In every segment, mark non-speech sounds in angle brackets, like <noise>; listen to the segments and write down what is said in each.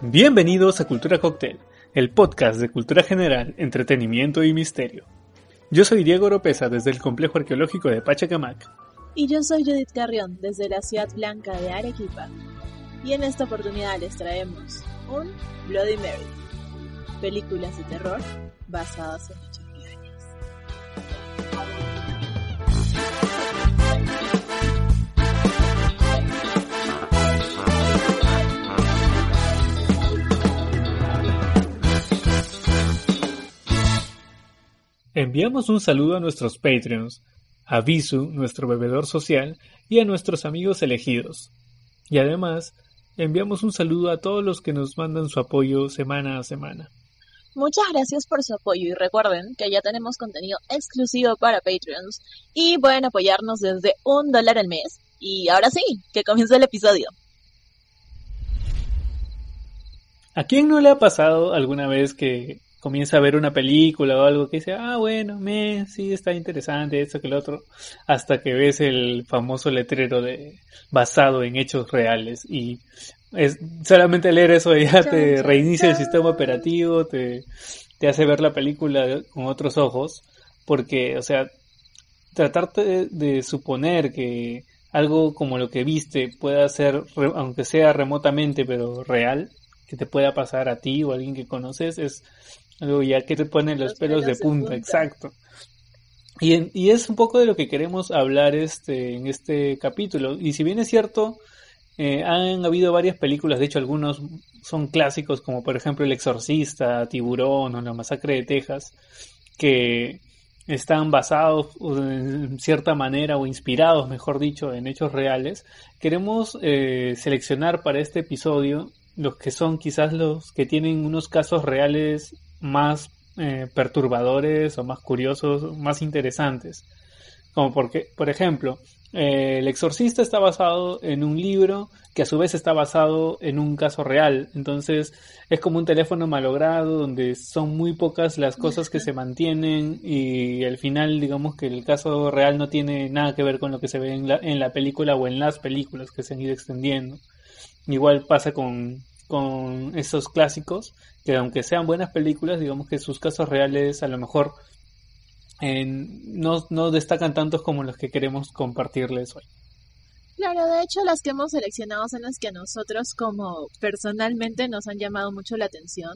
Bienvenidos a Cultura Cocktail, el podcast de cultura general, entretenimiento y misterio. Yo soy Diego Oropesa desde el complejo arqueológico de Pachacamac. Y yo soy Judith Carrión desde la ciudad blanca de Arequipa. Y en esta oportunidad les traemos un Bloody Mary, películas de terror basadas en hechos Enviamos un saludo a nuestros Patreons, a Visu, nuestro bebedor social, y a nuestros amigos elegidos. Y además, enviamos un saludo a todos los que nos mandan su apoyo semana a semana. Muchas gracias por su apoyo y recuerden que ya tenemos contenido exclusivo para Patreons y pueden apoyarnos desde un dólar al mes. Y ahora sí, que comience el episodio. ¿A quién no le ha pasado alguna vez que comienza a ver una película o algo que dice, ah, bueno, me, sí, está interesante, esto que el otro, hasta que ves el famoso letrero de basado en hechos reales. Y es solamente leer eso ya te reinicia el sistema operativo, te, te hace ver la película con otros ojos, porque, o sea, tratarte de, de suponer que algo como lo que viste pueda ser, aunque sea remotamente, pero real, que te pueda pasar a ti o a alguien que conoces, es algo ya que te pone los, pelos, de, punta, exacto. Y, y, es un poco de lo que queremos hablar este, en este capítulo. Y si bien es cierto, eh, han habido varias películas, de hecho algunos son clásicos, como por ejemplo El Exorcista, Tiburón o La Masacre de Texas, que están basados en cierta manera o inspirados, mejor dicho, en hechos reales. Queremos eh, seleccionar para este episodio los que son quizás los que tienen unos casos reales más eh, perturbadores o más curiosos, más interesantes. Como porque, por ejemplo, eh, El Exorcista está basado en un libro que a su vez está basado en un caso real. Entonces es como un teléfono malogrado donde son muy pocas las cosas que se mantienen y al final digamos que el caso real no tiene nada que ver con lo que se ve en la, en la película o en las películas que se han ido extendiendo. Igual pasa con, con esos clásicos que aunque sean buenas películas, digamos que sus casos reales a lo mejor no, no destacan tantos como los que queremos compartirles hoy. Claro, de hecho las que hemos seleccionado son las que a nosotros como personalmente nos han llamado mucho la atención.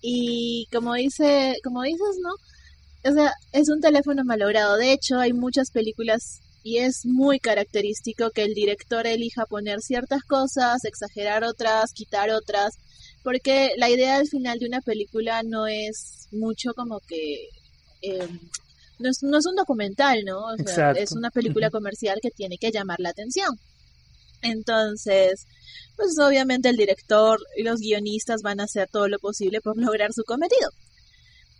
Y como dice, como dices, ¿no? O sea, es un teléfono malogrado. De hecho, hay muchas películas y es muy característico que el director elija poner ciertas cosas, exagerar otras, quitar otras, porque la idea al final de una película no es mucho como que Em, no, es, no, es, un documental, ¿no? O sea, es una película comercial que tiene que llamar la atención. Entonces, pues obviamente el director y los guionistas van a hacer todo lo posible por lograr su cometido.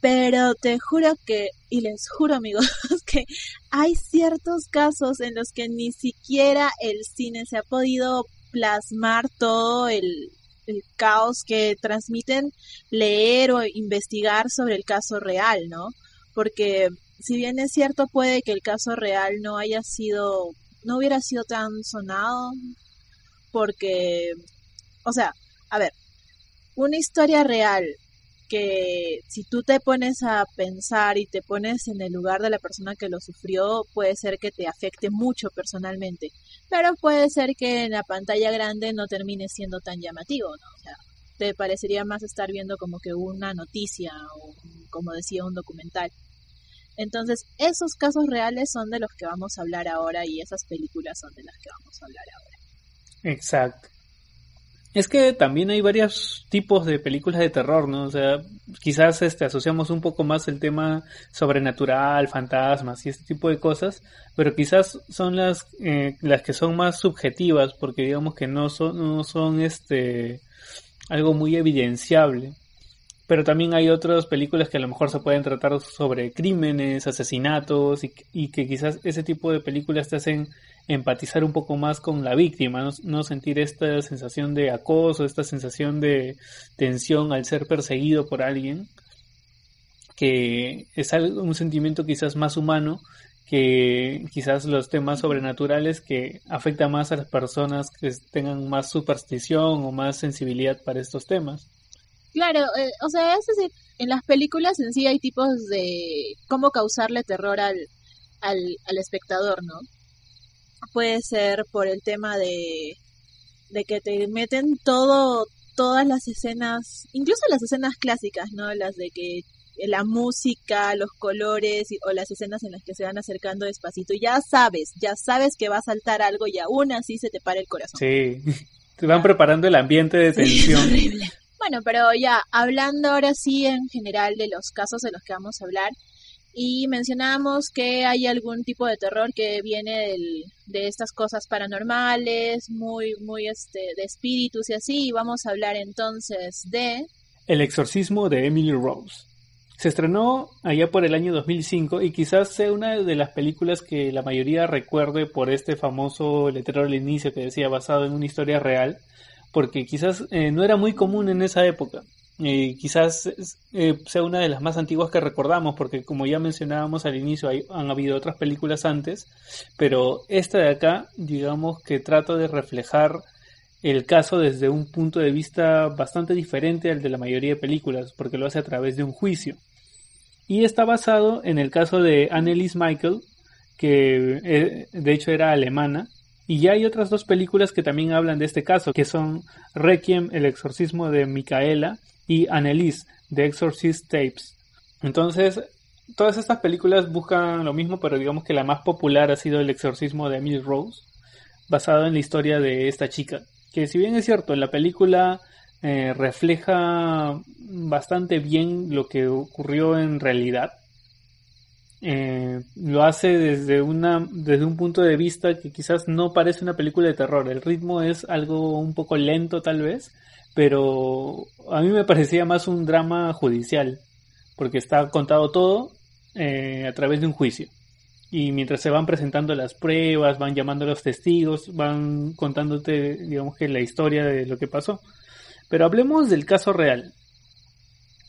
Pero te juro que, y les juro amigos, <laughs> que hay ciertos casos en los que ni siquiera el cine se ha podido plasmar todo el, caos que transmiten leer o investigar sobre el caso real, ¿no? porque si bien es cierto puede que el caso real no haya sido, no hubiera sido tan sonado, porque, o sea, a ver, una historia real que si tú te pones a pensar y te pones en el lugar de la persona que lo sufrió, puede ser que te afecte mucho personalmente, pero puede ser que en la pantalla grande no termine siendo tan llamativo, ¿no? O sea, te parecería más estar viendo como que una noticia o como decía un documental. Entonces, esos casos reales son de los que vamos a hablar ahora y esas películas son de las que vamos a hablar ahora. Exacto. Es que también hay varios tipos de películas de terror, ¿no? O sea, quizás este, asociamos un poco más el tema sobrenatural, fantasmas y este tipo de cosas, pero quizás son las, eh, las que son más subjetivas, porque digamos que no son, no son este, algo muy evidenciable pero también hay otras películas que a lo mejor se pueden tratar sobre crímenes, asesinatos y, que quizás ese tipo de películas te hacen empatizar un poco más con la víctima, no, sentir esta sensación de acoso, esta sensación de tensión al ser perseguido por alguien, que es algo, un sentimiento quizás más humano que quizás los temas sobrenaturales que afectan más a las personas que tengan más superstición o más sensibilidad para estos temas. Claro, eh, o sea, es decir, en las películas en sí hay tipos de cómo causarle terror al, al, al espectador, ¿no? Puede ser por el tema de, de que te meten todo, todas las escenas, incluso las escenas clásicas, ¿no? Las de que la música, los colores o las escenas en las que se van acercando despacito. Ya sabes, ya sabes que va a saltar algo y aún así se te para el corazón. Sí, <laughs> te van preparando el ambiente de tensión. Bueno, pero ya hablando ahora sí en general de los casos de los que vamos a hablar y mencionamos que hay algún tipo de terror que viene de estas cosas paranormales, muy muy este de espíritus y así, y vamos a hablar entonces de El exorcismo de Emily Rose. Se estrenó allá por el año 2005 y quizás sea una de las películas que la mayoría recuerde por este famoso letrero al inicio que decía basado en una historia real, porque quizás eh, no era muy común en esa época. Y quizás eh, sea una de las más antiguas que recordamos, porque como ya mencionábamos al inicio, han habido otras películas antes, pero esta de acá, digamos que trata de reflejar el caso desde un punto de vista bastante diferente al de la mayoría de películas, porque lo hace a través de un juicio. Y está basado en el caso de Annelies Michael, que eh, de hecho era alemana, y ya hay otras dos películas que también hablan de este caso, que son Requiem, el exorcismo de Micaela, y Annelies, The Exorcist Tapes. Entonces, todas estas películas buscan lo mismo, pero digamos que la más popular ha sido el exorcismo de Emily Rose, basado en la historia de esta chica. Que si bien es cierto, la película eh, refleja bastante bien lo que ocurrió en realidad. Eh, lo hace desde, una, desde un punto de vista que quizás no parece una película de terror. El ritmo es algo un poco lento tal vez, pero a mí me parecía más un drama judicial, porque está contado todo eh, a través de un juicio. Y mientras se van presentando las pruebas, van llamando a los testigos, van contándote, digamos que la historia de lo que pasó. Pero hablemos del caso real.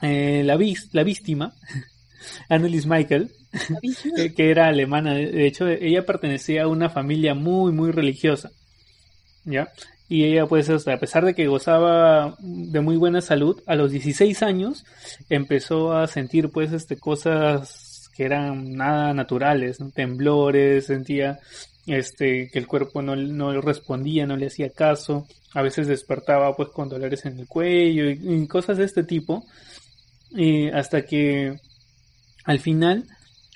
Eh, la, la víctima, <laughs> Annelies Michael, <laughs> que era alemana, de hecho, ella pertenecía a una familia muy, muy religiosa. ¿Ya? Y ella, pues, a pesar de que gozaba de muy buena salud, a los 16 años empezó a sentir, pues, este, cosas que eran nada naturales, temblores, sentía este, que el cuerpo no, no respondía, no le hacía caso, a veces despertaba pues con dolores en el cuello y, cosas de este tipo, y hasta que al final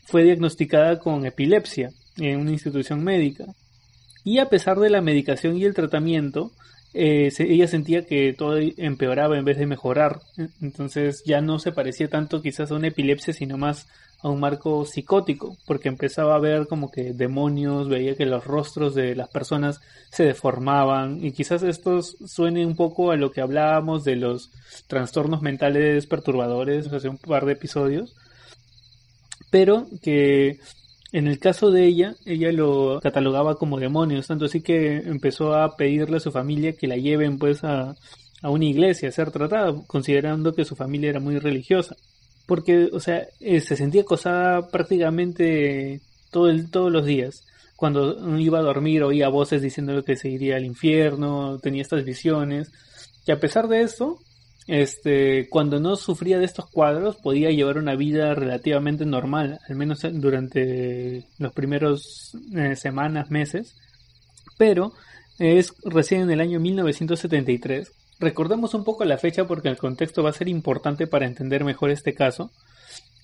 fue diagnosticada con epilepsia en una institución médica. Y a pesar de la medicación y el tratamiento, eh, ella sentía que todo empeoraba en vez de mejorar. Entonces ya no se parecía tanto quizás a una epilepsia, sino más a un marco psicótico, porque empezaba a ver como que demonios, veía que los rostros de las personas se deformaban y quizás esto suene un poco a lo que hablábamos de los trastornos mentales perturbadores hace un par de episodios, pero que en el caso de ella, ella lo catalogaba como demonios, tanto así que empezó a pedirle a su familia que la lleven pues a, una iglesia a ser tratada, considerando que su familia era muy religiosa porque, o sea, eh, se sentía acosada prácticamente todo todos los días. Cuando iba a dormir oía voces diciendo que se iría al infierno, tenía estas visiones. Y a pesar de eso, este, cuando no sufría de estos cuadros, podía llevar una vida relativamente normal, al menos durante los primeros eh, semanas, meses. Pero es recién en el año 1973 Recordemos un poco la fecha porque el contexto va a ser importante para entender mejor este caso.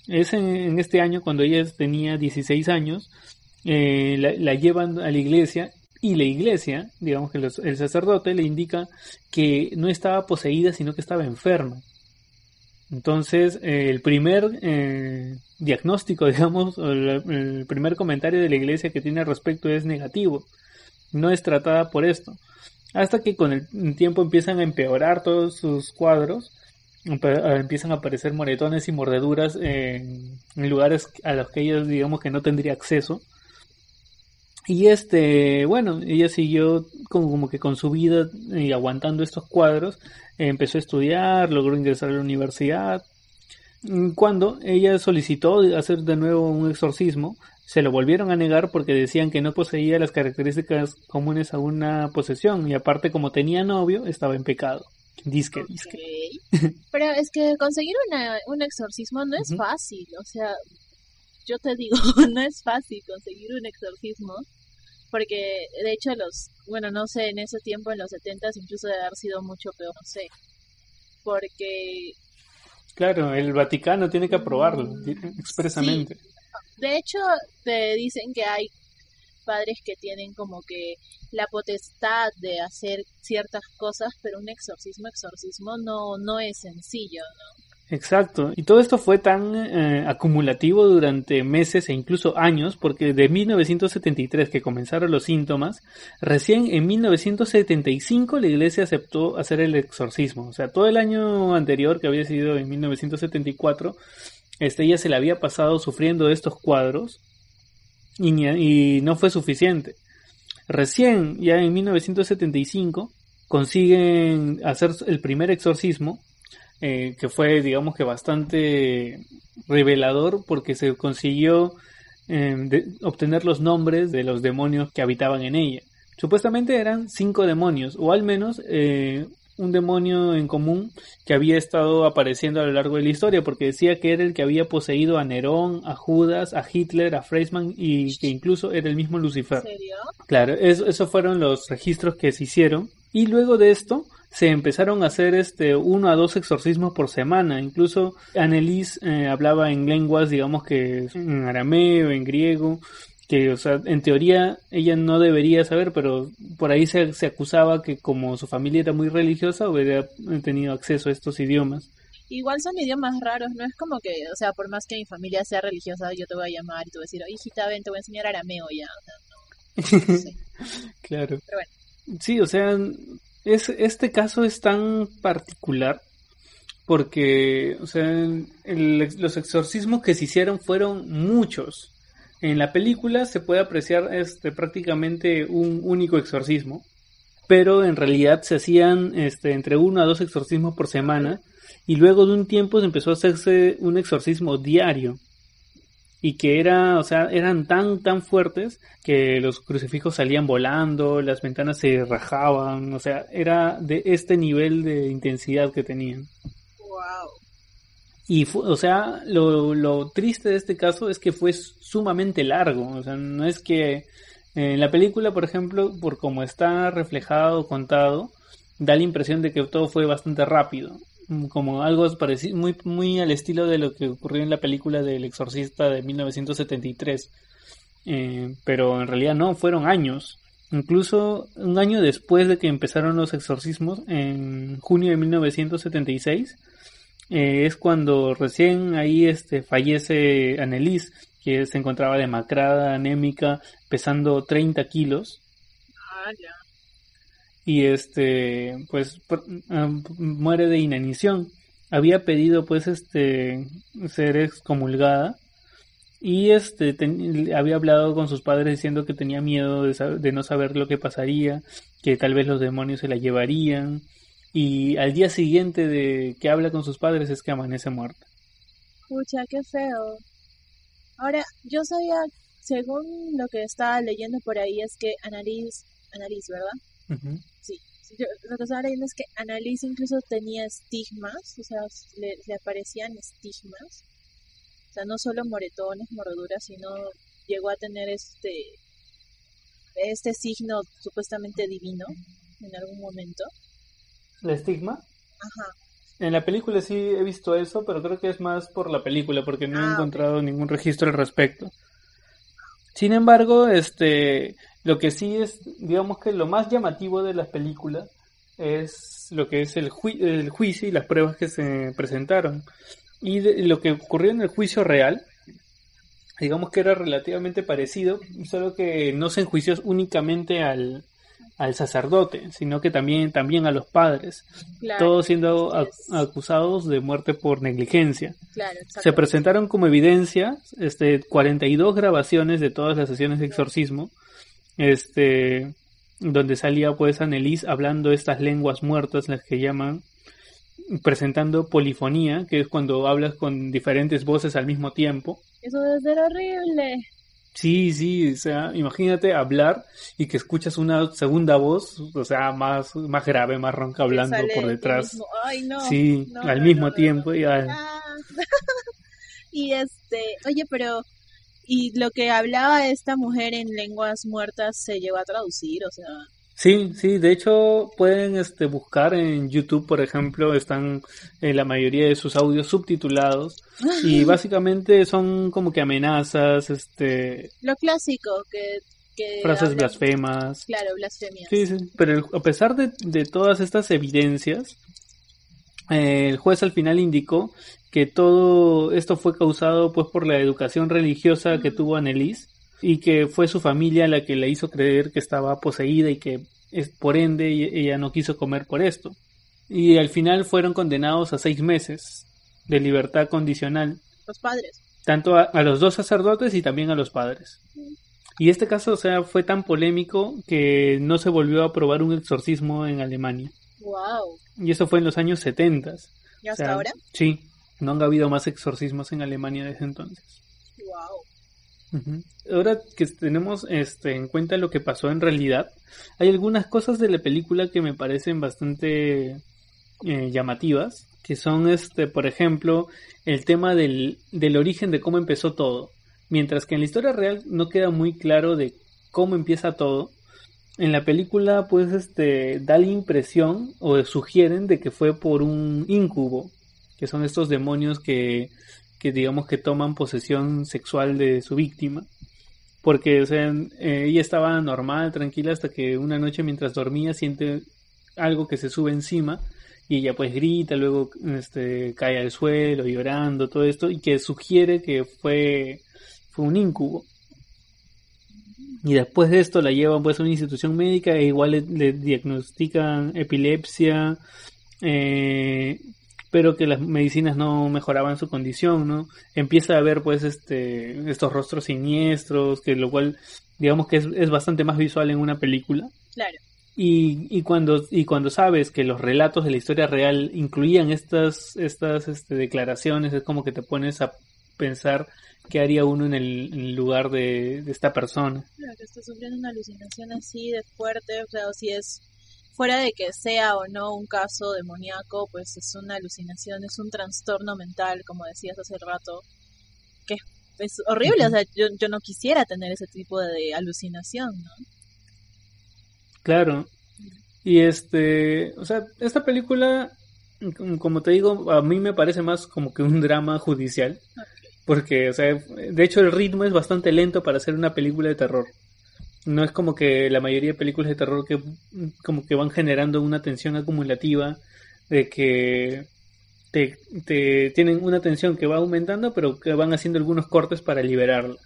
Es en, este año cuando ella tenía 16 años, eh, la, llevan a la iglesia y la iglesia, digamos que el sacerdote le indica que no estaba poseída sino que estaba enferma. Entonces, eh, el primer eh, diagnóstico, <laughs> digamos, el primer comentario de la iglesia que tiene al respecto es negativo. No es tratada por esto hasta que con el tiempo empiezan a empeorar todos sus cuadros, empiezan a aparecer moretones y mordeduras en, lugares a los que ella digamos que no tendría acceso. Y este, bueno, ella siguió como, como que con su vida y aguantando estos cuadros, empezó a estudiar, logró ingresar a la universidad, cuando ella solicitó hacer de nuevo un exorcismo, se lo volvieron a negar porque decían que no poseía las características comunes a una posesión y aparte como tenía novio estaba en pecado. Disque, disque. Pero es que conseguir una, un exorcismo no es fácil, o sea, yo te digo, <laughs> no es fácil conseguir un exorcismo porque de hecho los, bueno, no sé, en ese tiempo, en los 70 incluso debe haber sido mucho peor, no sé, porque... Claro, el Vaticano tiene que aprobarlo mm, expresamente. De hecho, te dicen que hay padres que tienen como que la potestad de hacer ciertas cosas, pero un exorcismo, exorcismo no, no es sencillo, ¿no? Exacto, y todo esto fue tan eh, acumulativo durante meses e incluso años, porque de 1973 que comenzaron los síntomas, recién en 1975 la iglesia aceptó hacer el exorcismo. O sea, todo el año anterior, que había sido en 1974, este, ella se le había pasado sufriendo estos cuadros y, y no fue suficiente. Recién, ya en 1975, consiguen hacer el primer exorcismo eh, que fue digamos que bastante revelador porque se consiguió em, obtener los nombres de los demonios que habitaban en ella. Supuestamente eran cinco demonios, o al menos eh, un demonio en común que había estado apareciendo a lo largo de la historia, porque decía que era el que había poseído a Nerón, a Judas, a Hitler, a Freisman y que incluso era el mismo Lucifer. ¿En serio? Claro, esos fueron los registros que se hicieron. Y luego de esto, se empezaron a hacer este uno a dos exorcismos por semana. Incluso Annelies eh, hablaba en lenguas, digamos que en arameo, en griego, que o sea, en teoría ella no debería saber, pero por ahí se, se acusaba que como su familia era muy religiosa, hubiera tenido acceso a estos idiomas. Igual son idiomas raros, no es como que, o sea, por más que mi familia sea religiosa, yo te voy a llamar y te voy a decir, hijita, ven, te voy a enseñar arameo ya. <laughs> claro. Pero bueno. Sí, o sea, es, este caso es tan particular porque, o sea, los exorcismos que se hicieron fueron muchos. En la película se puede apreciar este, prácticamente un único exorcismo, pero en realidad se hacían este, entre uno a dos exorcismos por semana y luego de un tiempo se empezó a hacerse un exorcismo diario y que era, o sea, eran tan, tan fuertes que los crucifijos salían volando, las ventanas se rajaban, o sea, era de este nivel de intensidad que tenían. Wow. Y, o sea, lo, lo triste de este caso es que fue sumamente largo, o sea, no es que en la película, por ejemplo, por como está reflejado, contado, da la impresión de que todo fue bastante rápido. Mm, como algo parecido, muy, muy al estilo de lo que ocurrió en la película del exorcista de 1973. Eh, pero en realidad no, fueron años. Incluso un año después de que empezaron los exorcismos, en junio de 1976, eh, es cuando recién ahí este, fallece Annelies, que se encontraba demacrada, anémica, pesando 30 kilos. Ah, ya y este pues ah, muere de inanición había pedido pues este ser excomulgada y este había hablado con sus padres diciendo que tenía miedo de, no saber lo que pasaría que tal vez los demonios se la llevarían y al día siguiente de que habla con sus padres es que amanece muerta Pucha, qué feo. Ahora, yo sabía, según lo que estaba leyendo por ahí, es que Annalise, Annalise ¿verdad? Sí, lo que estaba leyendo es que Annalise incluso tenía estigmas, o sea, le, aparecían estigmas. O sea, no solo moretones, mordeduras, sino llegó a tener este este signo supuestamente divino en algún momento. ¿El estigma? Ajá. En la película sí he visto eso, pero creo que es más por la película, porque no he ah, encontrado ningún registro al respecto. Sin embargo, este, lo que sí es, digamos que lo más llamativo de las películas es lo que es el, el juicio y las pruebas que se presentaron. Y lo que ocurrió en el juicio real, digamos que era relativamente parecido, solo que no se enjuició únicamente al, al sacerdote, sino que también, también a los padres, todos siendo acusados de muerte por negligencia. se presentaron como evidencia este, 42 grabaciones de todas las sesiones de exorcismo, este, donde salía pues Annelies hablando estas lenguas muertas, las que llaman, presentando polifonía, que es cuando hablas con diferentes voces al mismo tiempo. Eso debe ser horrible. Sí, sí, o sea, imagínate hablar y que escuchas una segunda voz, o sea, más, más grave, más ronca hablando por detrás. Ay, no, sí, al mismo tiempo. Y, <laughs> y este, oye, pero y lo que hablaba esta mujer en lenguas muertas se llegó a traducir, o sea. Sí, sí, de hecho pueden este, buscar en YouTube, por ejemplo, están en la mayoría de sus audios subtitulados y <laughs> básicamente son como que amenazas, este... Lo clásico, que... que frases blasfemas. Claro, blasfemias. Sí, sí, pero a pesar de, de todas estas evidencias, eh, el juez al final indicó que todo esto fue causado pues por la educación religiosa que tuvo Annelies y que fue su familia la que le hizo creer que estaba poseída y que por ende ella no quiso comer por esto. Y al final fueron condenados a seis meses de libertad condicional. Los padres. Tanto a, los dos sacerdotes y también a los padres. Y este caso, o sea, fue tan polémico que no se volvió a aprobar un exorcismo en Alemania. Wow. Y eso fue en los años 70. ¿Y hasta ahora? Sí, no han habido más exorcismos en Alemania desde entonces. Wow. Ahora que tenemos este, en cuenta lo que pasó en realidad, hay algunas cosas de la película que me parecen bastante eh, llamativas, que son, este, por ejemplo, el tema del, del origen de cómo empezó todo. Mientras que en la historia real no queda muy claro de cómo empieza todo, en la película pues este da la impresión o sugieren de que fue por un incubo que son estos demonios que, que digamos que toman posesión sexual de su víctima. Porque, o sea, eh, ella estaba normal, tranquila, hasta que una noche mientras dormía siente algo que se sube encima y ella pues grita, luego este, cae al suelo llorando, todo esto, y que sugiere que fue, fue un incubo. Y después de esto la llevan pues a una institución médica e igual le, diagnostican epilepsia, eh, pero que las medicinas no mejoraban su condición, ¿no? Empieza a ver pues este estos rostros siniestros, que lo cual digamos que es, bastante más visual en una película. Claro. Y, y, cuando y cuando sabes que los relatos de la historia real incluían estas estas este, declaraciones es como que te pones a pensar qué haría uno en el, lugar de, de, esta persona. Claro, que está sufriendo una alucinación así de fuerte, o sea, o si es fuera de que sea o no un caso demoníaco, pues es una alucinación, es un trastorno mental, como decías hace rato, que es horrible, o sea, yo, yo no quisiera tener ese tipo de alucinación, ¿no? Claro. Y este, o sea, esta película, como te digo, a mí me parece más como que un drama judicial. Porque, o sea, de hecho el ritmo es bastante lento para hacer una película de terror no es como que la mayoría de películas de terror que como que van generando una tensión acumulativa de que te, te tienen una tensión que va aumentando pero que van haciendo algunos cortes para liberarla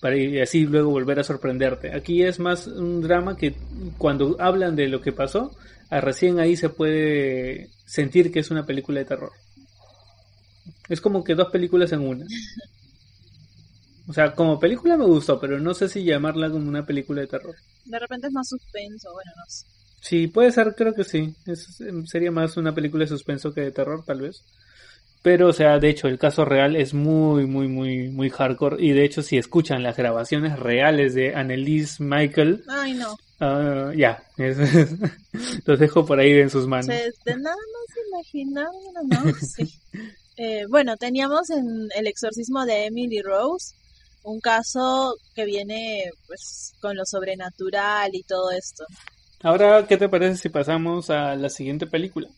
para y así luego volver a sorprenderte. Aquí es más un drama que cuando hablan de lo que pasó a recién ahí se puede sentir que es una película de terror. Es como que dos películas en una <laughs> O sea, como película me gustó, pero no sé si llamarla como una película de terror. De repente es más suspenso, bueno, no sé. Sí, puede ser, creo que sí. Em, sería más una película de suspenso que de terror, tal vez. Pero, o sea, de hecho, el caso real es muy, muy, muy, muy hardcore. Y de hecho, si escuchan las grabaciones reales de Annelise Michael. Ay, no. Ah, ya, <laughs> los dejo por ahí en sus manos. de nada más imaginarlo, ¿no? Sí. <laughs> Eh, bueno, teníamos en El exorcismo de Emily Rose un caso que viene pues con lo sobrenatural y todo esto. Ahora, ¿qué te parece si pasamos a la siguiente película?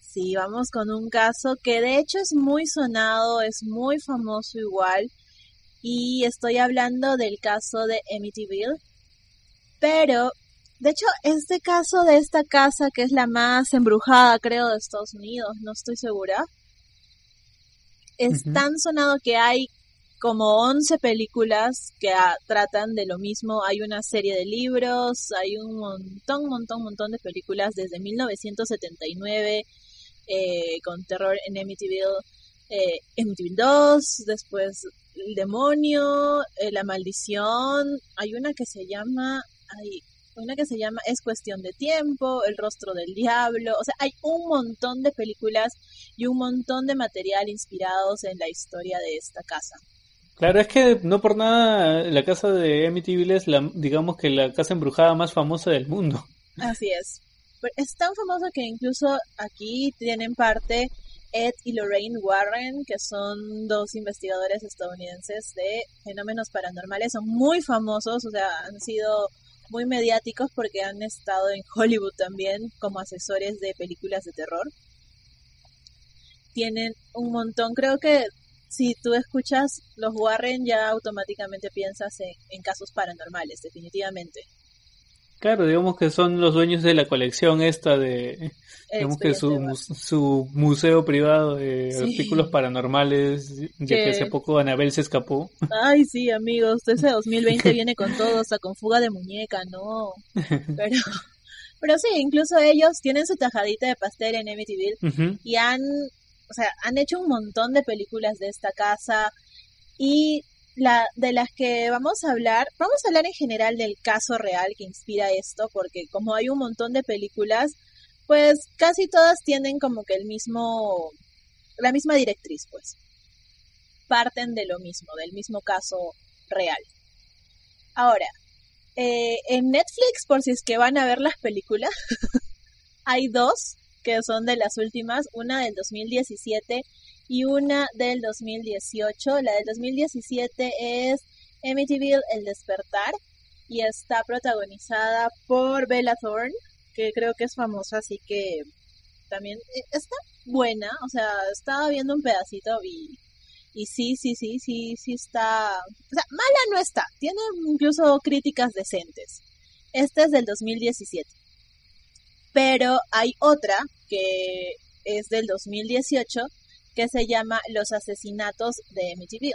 Sí, vamos con un caso que de hecho es muy sonado, es muy famoso igual, y estoy hablando del caso de Amityville, pero de hecho este caso de esta casa que es la más embrujada creo de Estados Unidos, no estoy segura, es tan sonado que hay como 11 películas que tratan de lo mismo. Hay una serie de libros, hay un montón, montón, montón de películas desde 1979 eh, con terror en Amityville, eh, Amityville 2, después El demonio, eh, La maldición. Hay una que se llama, hay una que se llama Es cuestión de tiempo, El rostro del diablo. O sea, hay un montón de películas y un montón de material inspirados en la historia de esta casa. Claro, es que no por nada la casa de Amityville es la, digamos que la casa embrujada más famosa del mundo. Así es. Es tan famosa que incluso aquí tienen parte Ed y Lorraine Warren, que son dos investigadores estadounidenses de fenómenos paranormales. Son muy famosos, o sea, han sido muy mediáticos porque han estado en Hollywood también como asesores de películas de terror. Tienen un montón, creo que si tú escuchas los Warren ya automáticamente piensas en, casos paranormales, definitivamente. Claro, digamos que son los dueños de la colección esta de, digamos que su, su museo privado de artículos paranormales, ya que hace poco Anabel se escapó. Ay, sí, amigos, ese 2020 <laughs> viene con todo, hasta con fuga de muñeca, no. <laughs> Pero, pero sí, incluso ellos tienen su tajadita de pastel en Amityville y han, o sea, han hecho un montón de películas de esta casa y la de las que vamos a hablar, vamos a hablar en general del caso real que inspira esto, porque como hay un montón de películas, pues casi todas tienen como que el mismo, la misma directriz, pues. Parten de lo mismo, del mismo caso real. Ahora, eh, en Netflix, por si es que van a ver las películas, <laughs> hay dos que son de las últimas, una del 2017 y una del 2018. La del 2017 es Amityville El Despertar y está protagonizada por Bella Thorne, que creo que es famosa, así que también eh, está buena, o sea, estaba viendo un pedacito y, y sí, sí, sí, sí, sí está, o sea, mala no está, tiene incluso críticas decentes. Este es del 2017. Pero hay otra que es del 2018 que se llama Los asesinatos de Amityville.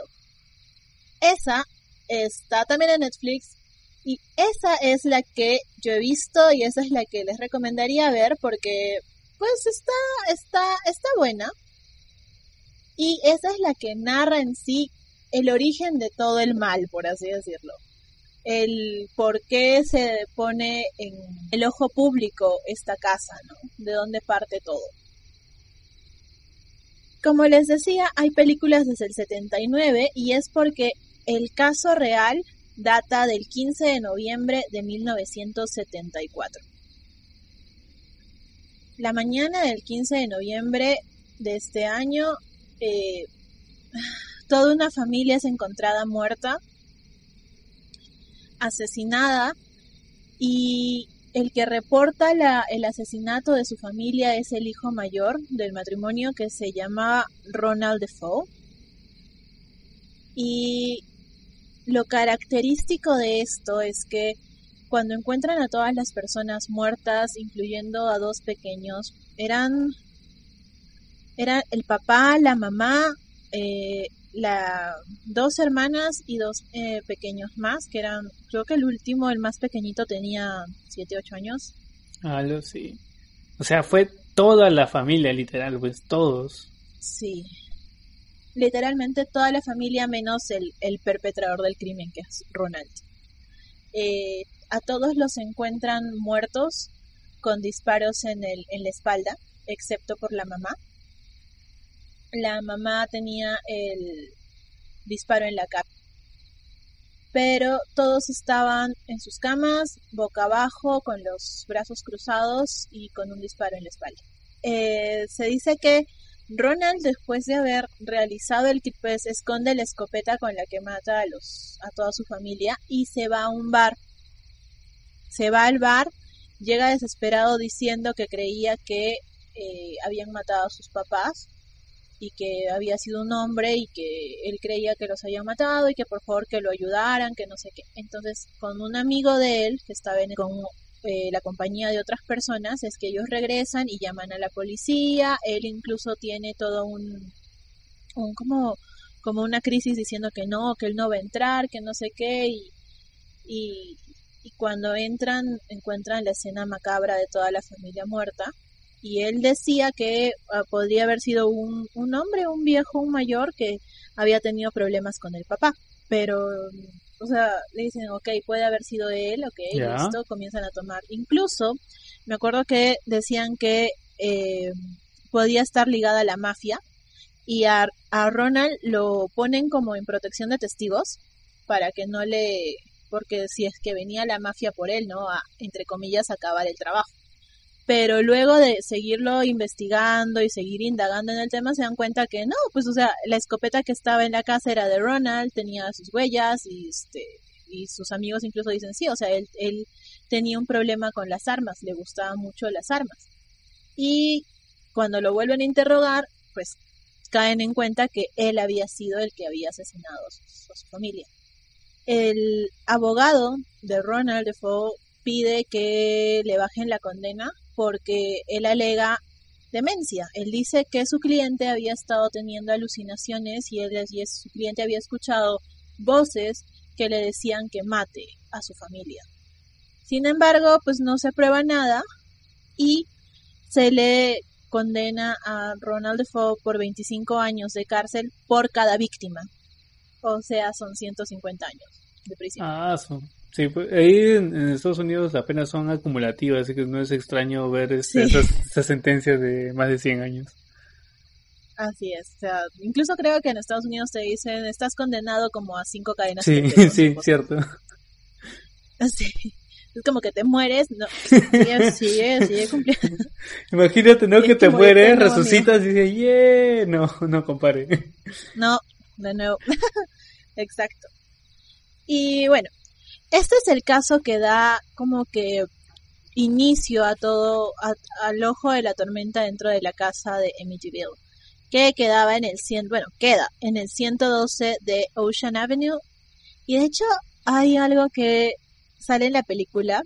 Esa está también en Netflix y esa es la que yo he visto y esa es la que les recomendaría ver porque pues está está está buena. Y esa es la que narra en sí el origen de todo el mal, por así decirlo. El por qué se pone en el ojo público esta casa, ¿no? De dónde parte todo. Como les decía, hay películas desde el 79 y es porque el caso real data del 15 de noviembre de 1974. La mañana del 15 de noviembre de este año, eh, toda una familia es encontrada muerta, asesinada, y el que reporta el asesinato de su familia es el hijo mayor del matrimonio que se llama Ronald Defoe. Y lo característico de esto es que cuando encuentran a todas las personas muertas, incluyendo a dos pequeños, eran, era el papá, la mamá, eh, la, dos hermanas y dos eh, pequeños más, que eran, creo que el último, el más pequeñito, tenía 7, 8 años. Ah, sí. O sea, fue toda la familia, literal, pues todos. Sí. Literalmente toda la familia menos el, el perpetrador del crimen, que es Ronald. Eh, a todos los encuentran muertos con disparos en, el, en la espalda, excepto por la mamá la mamá tenía el disparo en la cara. Pero todos estaban en sus camas, boca abajo, con los brazos cruzados y con un disparo en la espalda. Eh, se dice que Ronald, después de haber realizado el pues, esconde la escopeta con la que mata a, los, a toda su familia y se va a un bar. Se va al bar, llega desesperado diciendo que creía que eh, habían matado a sus papás y que había sido un hombre y que él creía que los habían matado y que por favor que lo ayudaran, que no sé qué. Entonces, con un amigo de él, que estaba en, con eh, la compañía de otras personas, es que ellos regresan y llaman a la policía, él incluso tiene todo un, un como, como una crisis diciendo que no, que él no va a entrar, que no sé qué, y, y cuando entran encuentran la escena macabra de toda la familia muerta y él decía que ah, podría haber sido un, un hombre, un viejo, un mayor que había tenido problemas con el papá, pero o sea, le dicen, ok, puede haber sido él, ok, listo, comienzan a tomar. Incluso, me acuerdo que decían que eh, podía estar ligada a la mafia y a, a Ronald lo ponen como en protección de testigos para que no le, porque si es que venía la mafia por él, ¿no? A, entre comillas, acabar el trabajo. Pero luego de seguirlo investigando y seguir indagando en el tema, se dan cuenta que no, pues o sea, la escopeta que estaba en la casa era de Ronald, tenía sus huellas y este y sus amigos incluso dicen sí, o sea, él, él tenía un problema con las armas, le gustaban mucho las armas. Y cuando lo vuelven a interrogar, pues caen en cuenta que él había sido el que había asesinado a su, a su familia. El abogado de Ronald Defoe pide que le bajen la condena porque él alega demencia. Él dice que su cliente había estado teniendo alucinaciones y, él, y su cliente había escuchado voces que le decían que mate a su familia. Sin embargo, pues no se prueba nada y se le condena a Ronald Defoe por 25 años de cárcel por cada víctima. O sea, son 150 años de. Ah, son. Sí, pues, ahí en, Estados Unidos apenas son acumulativas, así que no es extraño ver este, esas, esas, sentencias de más de 100 años. Así es, o sea, incluso creo que en Estados Unidos te dicen, estás condenado como a cinco cadenas. Sí, <laughs> sí, cierto. <laughs> Así. Es como que te mueres, no, sigue, sigue, sigue cumpliendo. <laughs> Imagínate, ¿no? Que te mueres, resucitas y dices, yeah, no, no compare. No, de nuevo. Exacto. Y bueno, este es el caso que da como que inicio a todo, a, al ojo de la tormenta dentro de la casa de Amityville, que quedaba en el 100, bueno, queda en el 112 de Ocean Avenue. Y de hecho hay algo que sale en la película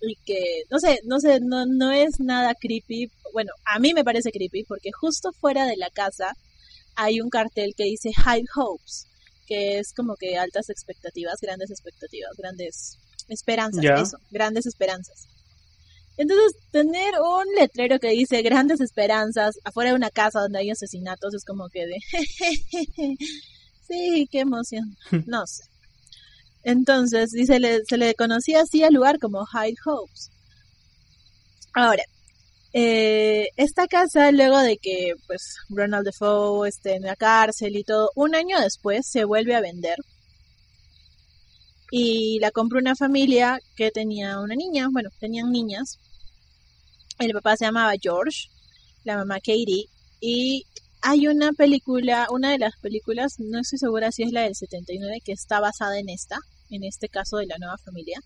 y que, no sé, no sé, no, no es nada creepy. Bueno, a mí me parece creepy porque justo fuera de la casa hay un cartel que dice High Hopes que es como que altas expectativas, grandes expectativas, grandes esperanzas, eso, grandes esperanzas. Entonces, tener un letrero que dice grandes esperanzas afuera de una casa donde hay asesinatos es como que de... <laughs> sí, qué emoción. <laughs> No sé. Entonces, dice, se le conocía así al lugar como High Hopes. Ahora, eh, esta casa, luego de que pues Ronald Defoe esté en la cárcel y todo, un año después se vuelve a vender. Y la compró una familia que tenía una niña, bueno, tenían niñas. El papá se llamaba George, la mamá Katie. Y hay una película, una de las películas, no estoy segura si es la del 79, que está basada en esta, en este caso de la nueva familia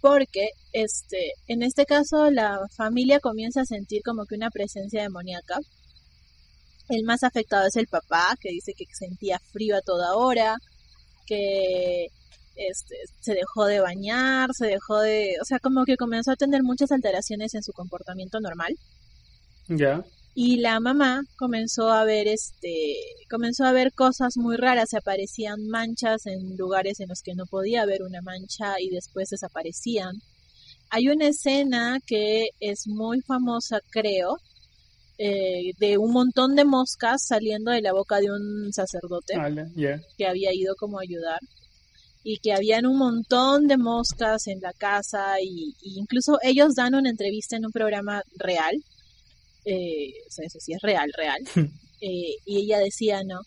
porque este en este caso la familia comienza a sentir como que una presencia demoníaca. El más afectado es el papá, que dice que sentía frío a toda hora, que este, se dejó de bañar, se dejó de, o sea, como que comenzó a tener muchas alteraciones en su comportamiento normal. Ya y la mamá comenzó a ver este comenzó a ver cosas muy raras se aparecían manchas en lugares en los que no podía haber una mancha y después desaparecían. Hay una escena que es muy famosa creo eh, de un montón de moscas saliendo de la boca de un sacerdote que había ido como a ayudar y que habían un montón de moscas en la casa y, y incluso ellos dan una entrevista en un programa real eh, o sea, eso sí es real, real. Eh, y ella decía, no,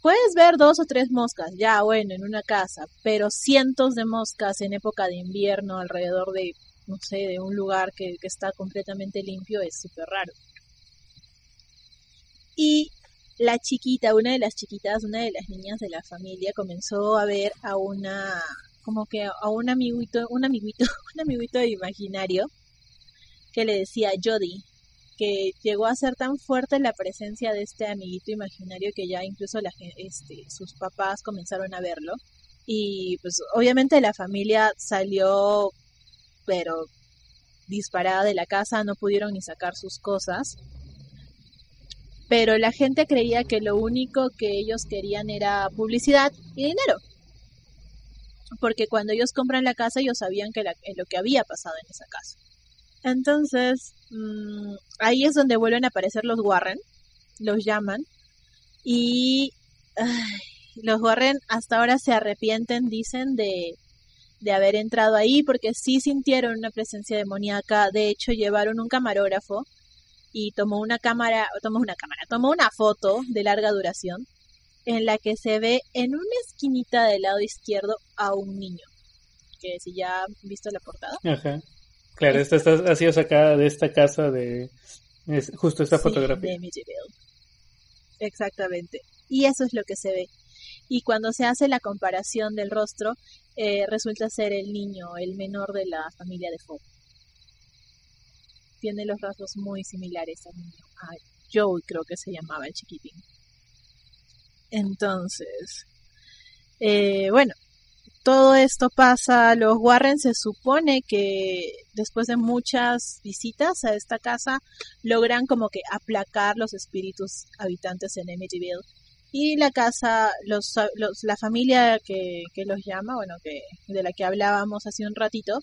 puedes ver dos o tres moscas, ya bueno, en una casa, pero cientos de moscas en época de invierno alrededor de, no sé, de un lugar que, que está completamente limpio es súper raro. Y la chiquita, una de las chiquitas, una de las niñas de la familia, comenzó a ver a una, como que a un amiguito, un amiguito, <laughs> un amiguito imaginario que le decía Jody, que llegó a ser tan fuerte la presencia de este amiguito imaginario que ya incluso la, este, sus papás comenzaron a verlo. Y pues obviamente la familia salió, pero disparada de la casa, no pudieron ni sacar sus cosas. Pero la gente creía que lo único que ellos querían era publicidad y dinero. Porque cuando ellos compran la casa, ellos sabían que lo que había pasado en esa casa. Entonces, mmm, ahí es donde vuelven a aparecer los Warren, los llaman, y los Warren hasta ahora se arrepienten, dicen, de, de haber entrado ahí, porque sí sintieron una presencia demoníaca, de hecho llevaron un camarógrafo y tomó una cámara, tomó una cámara, tomó una foto de larga duración en la que se ve en una esquinita del lado izquierdo a un niño. Que si ya han visto la portada. Ajá. Claro, esta está, ha sido sacada de esta casa de es justo esta Sí, fotografía. de. Exactamente. Y eso es lo que se ve. Y cuando se hace la comparación del rostro, eh, resulta ser el niño, el menor de la familia de Fogg. Tiene los rasgos muy similares al niño. A Joe creo que se llamaba el chiquitín. Entonces, eh, bueno, todo esto pasa, los Warren se supone que después de muchas visitas a esta casa logran como que aplacar los espíritus habitantes en Amityville y la casa, los, los- la familia que, que los llama, bueno, que de la que hablábamos hace un ratito,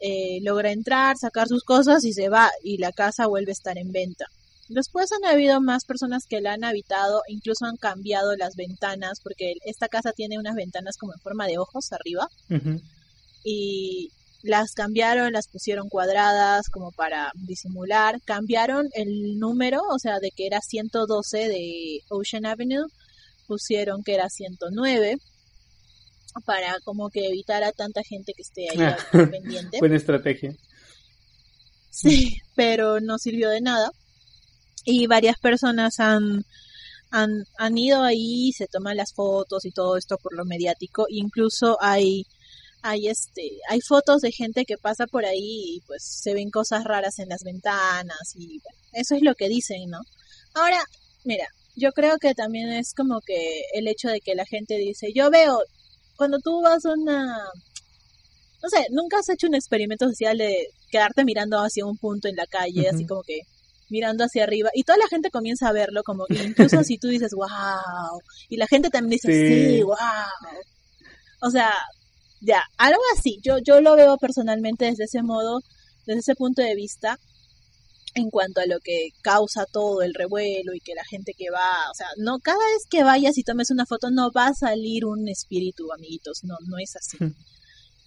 eh, logra entrar, sacar sus cosas y se va y la casa vuelve a estar en venta. Después han habido más personas que la han habitado, incluso han cambiado las ventanas, porque esta casa tiene unas ventanas como en forma de ojos arriba, y las cambiaron, las pusieron cuadradas como para disimular, cambiaron el número, o sea, de que era 112 de Ocean Avenue, pusieron que era 109 para como que evitar a tanta gente que esté ahí Ah. pendiente. <laughs> Buena estrategia. Sí, pero no sirvió de nada. Y varias personas han, han, han ido ahí, se toman las fotos y todo esto por lo mediático. Incluso hay, hay este, hay fotos de gente que pasa por ahí y pues se ven cosas raras en las ventanas y bueno, eso es lo que dicen, ¿no? Ahora, mira, yo creo que también es como que el hecho de que la gente dice, yo veo, cuando tú vas a una, no sé, nunca has hecho un experimento social de quedarte mirando hacia un punto en la calle, así como que mirando hacia arriba, y toda la gente comienza a verlo, como que incluso <laughs> si tú dices, wow, y la gente también dice, Sí. sí, wow. O sea, ya, algo así, yo, yo lo veo personalmente desde ese modo, desde ese punto de vista, en cuanto a lo que causa todo el revuelo y que la gente que va, o sea, no cada vez que vayas y tomes una foto no va a salir un espíritu, amiguitos, no, no es así. Hmm.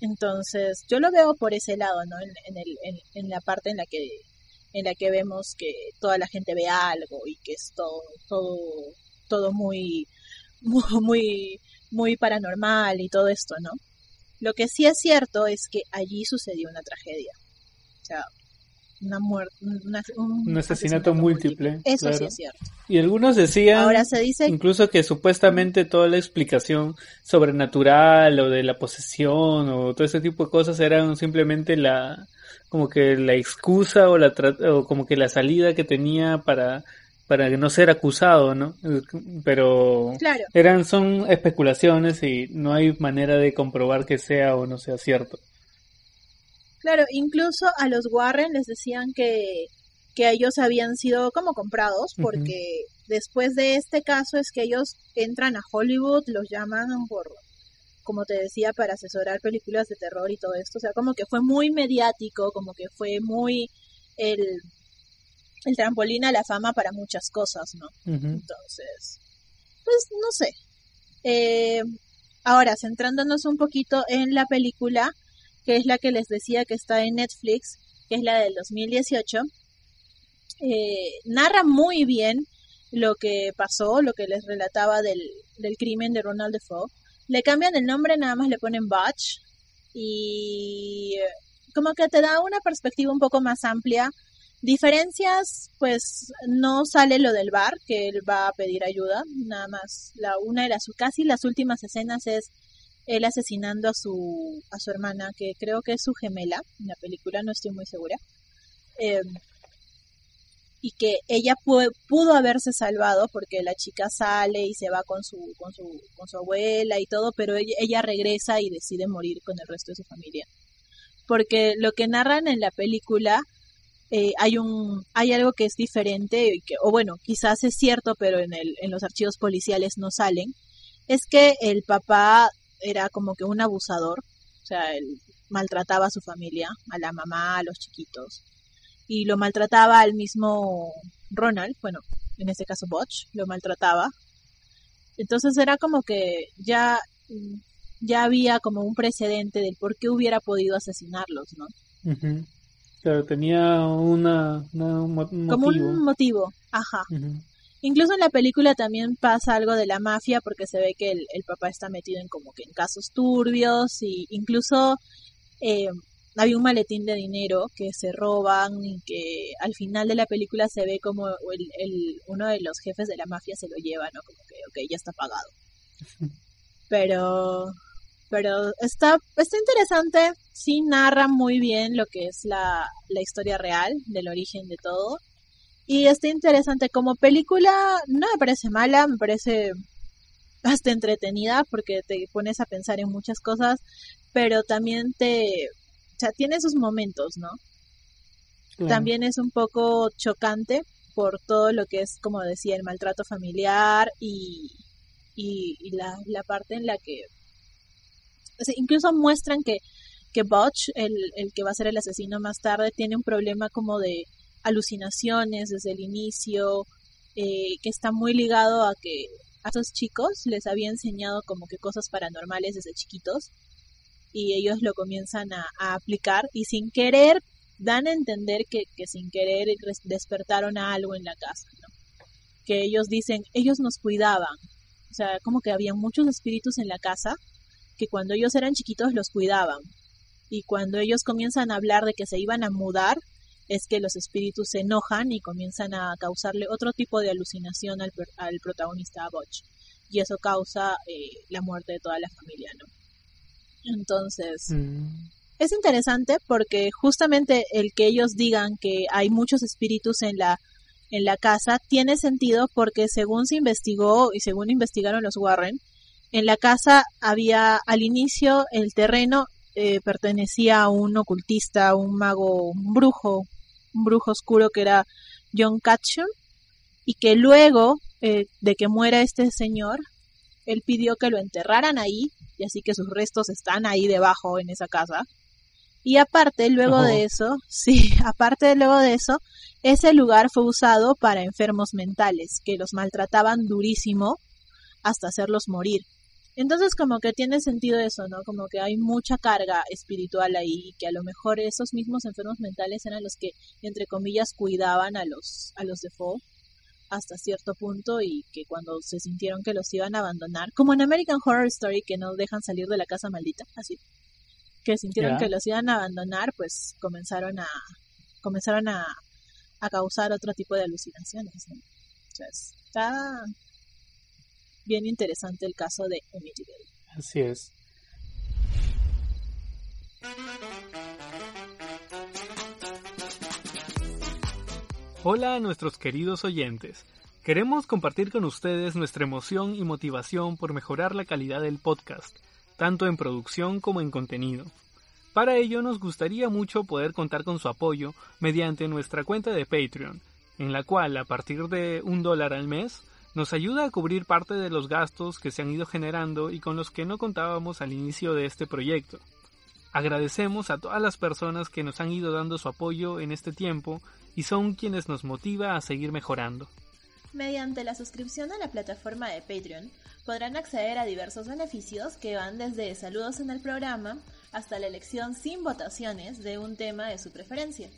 Entonces, yo lo veo por ese lado, ¿no? En, en el, en, en la parte en la que en la que vemos que toda la gente ve algo y que es todo todo todo muy <laughs> muy muy, paranormal y todo esto, ¿no? Lo que sí es cierto es que allí sucedió una tragedia. O sea, una muerte, una- un, Un asesinato múltiple, Eso sí es cierto. Y algunos decían Ahora se dice incluso que supuestamente toda la explicación sobrenatural o de la posesión o todo ese tipo de cosas eran simplemente la como que la excusa o la o como que la salida que tenía para para no ser acusado, ¿no? Pero Claro, eran son especulaciones y no hay manera de comprobar que sea o no sea cierto. Claro, incluso a los Warren les decían que, que ellos habían sido como comprados porque después de este caso es que ellos entran a Hollywood, los llaman por, como te decía, para asesorar películas de terror y todo esto. O sea, como que fue muy mediático, como que fue muy el, el trampolín a la fama para muchas cosas, ¿no? Entonces, pues no sé. Eh, ahora, centrándonos un poquito en la película, que es la que les decía que está en Netflix, que es la del 2018, eh, narra muy bien lo que pasó, lo que les relataba del, del crimen de Ronald Defoe. Le cambian el nombre, nada más le ponen Butch y eh, como que te da una perspectiva un poco más amplia Diferencias, pues no sale lo del bar, que él va a pedir ayuda, nada más. La, una de las casi las últimas escenas es él asesinando a su a su hermana, que creo que es su gemela en la película, no estoy muy segura. Eh, y que ella pu- pudo haberse salvado porque la chica sale y se va con su con su con su abuela y todo, pero ella, regresa y decide morir con el resto de su familia. Porque lo que narran en la película eh, hay un hay algo que es diferente o bueno quizás es cierto pero en el en los archivos policiales no salen es que el papá era como que un abusador o sea él maltrataba a su familia a la mamá a los chiquitos y lo maltrataba al mismo Ronald bueno en este caso Butch lo maltrataba entonces era como que ya ya había como un precedente del por qué hubiera podido asesinarlos no Ujú. Claro, tenía una, un motivo. Como un motivo, ajá. Incluso en la película también pasa algo de la mafia porque se ve que el, papá está metido en como que en casos turbios y incluso eh, había un maletín de dinero que se roban y que al final de la película se ve como el, el, uno de los jefes de la mafia se lo lleva, ¿no? Como que, ok, ya está pagado. Pero, pero está, está interesante, sí narra muy bien lo que es la, la historia real del origen de todo y está interesante. Como película no me parece mala, me parece hasta entretenida porque te pones a pensar en muchas cosas, pero también te... O sea, tiene sus momentos, ¿no? También es un poco chocante por todo lo que es, como decía, el maltrato familiar y, y, la, la, parte en la que... O sea, incluso muestran que, que Butch, el, el que va a ser el asesino más tarde, tiene un problema como de alucinaciones desde el inicio, eh, que está muy ligado a que a estos chicos les había enseñado como que cosas paranormales desde chiquitos y ellos lo comienzan a, aplicar y sin querer dan a entender que, que, sin querer despertaron a algo en la casa, ¿no? que ellos dicen, ellos nos cuidaban, o sea, como que había muchos espíritus en la casa que cuando ellos eran chiquitos los cuidaban y cuando ellos comienzan a hablar de que se iban a mudar, es que los espíritus se enojan y comienzan a causarle otro tipo de alucinación al, al protagonista Butch. Y eso causa eh, la muerte de toda la familia, ¿no? Entonces, mm. es interesante porque justamente el que ellos digan que hay muchos espíritus en la, en la casa tiene sentido porque según se investigó y según investigaron los Warren, en la casa había al inicio el terreno eh, pertenecía a un ocultista, un mago, un brujo, un brujo oscuro que era John Catchon y que luego eh, de que muera este señor, él pidió que lo enterraran ahí y así que sus restos están ahí debajo en esa casa. Y aparte, luego de eso, <laughs> sí, aparte luego de eso, ese lugar fue usado para enfermos mentales que los maltrataban durísimo hasta hacerlos morir. Entonces como que tiene sentido eso, ¿no? Como que hay mucha carga espiritual ahí, que a lo mejor esos mismos enfermos mentales eran los que, entre comillas, cuidaban a los, a los default hasta cierto punto y que cuando se sintieron que los iban a abandonar, como en American Horror Story que no dejan salir de la casa maldita, así, que sintieron que los iban a abandonar, pues comenzaron a comenzaron a, a causar otro tipo de alucinaciones. ¿no? Entonces, está bien interesante el caso de Amityville. Así es. Hola a nuestros queridos oyentes. Queremos compartir con ustedes nuestra emoción y motivación por mejorar la calidad del podcast, tanto en producción como en contenido. Para ello nos gustaría mucho poder contar con su apoyo mediante nuestra cuenta de Patreon, en la cual a partir de un dólar al mes nos ayuda a cubrir parte de los gastos que se han ido generando y con los que no contábamos al inicio de este proyecto. Agradecemos a todas las personas que nos han ido dando su apoyo en este tiempo y son quienes nos motiva a seguir mejorando. Mediante la suscripción a la plataforma de Patreon podrán acceder a diversos beneficios que van desde saludos en el programa hasta la elección sin votaciones de un tema de su preferencia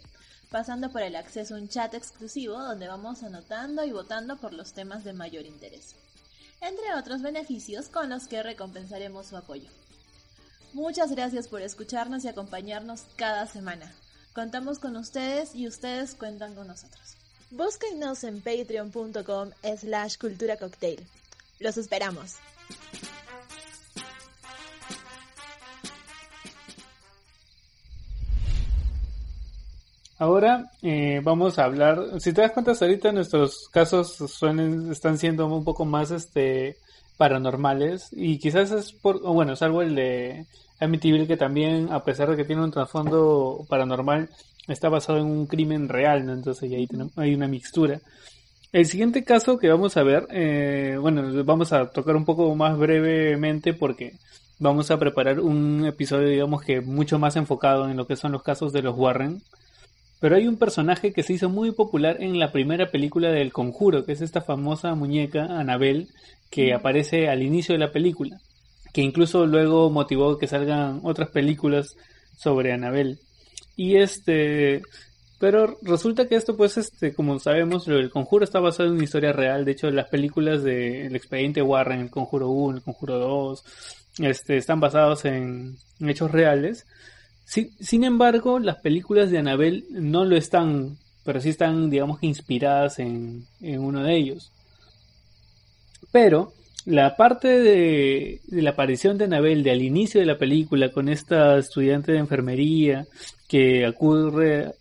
pasando por el acceso a un chat exclusivo donde vamos anotando y votando por los temas de mayor interés, entre otros beneficios con los que recompensaremos su apoyo. Muchas gracias por escucharnos y acompañarnos cada semana. Contamos con ustedes y ustedes cuentan con nosotros. Búsquennos en patreon.com slash cultura cocktail. Los esperamos. Ahora eh, vamos a hablar, si te das cuenta ahorita nuestros casos suelen, están siendo un poco más este paranormales y quizás es por, bueno, salvo el de Amityville que también a pesar de que tiene un trasfondo paranormal está basado en un crimen real, ¿no? entonces ahí hay una mixtura. El siguiente caso que vamos a ver, eh, bueno, vamos a tocar un poco más brevemente porque vamos a preparar un episodio, digamos que mucho más enfocado en lo que son los casos de los Warren pero hay un personaje que se hizo muy popular en la primera película del Conjuro, que es esta famosa muñeca Annabelle que aparece al inicio de la película, que incluso luego motivó que salgan otras películas sobre Annabelle. Y este, pero resulta que esto, pues, este, como sabemos, el conjuro está basado en una historia real. De hecho, las películas del expediente Warren, el conjuro 1, el conjuro 2, este, están basados en, hechos reales. Sin embargo, las películas de Annabelle no lo están, pero sí están, digamos inspiradas en, en uno de ellos. Pero la parte de, la aparición de Anabel de al inicio de la película con esta estudiante de enfermería que acude,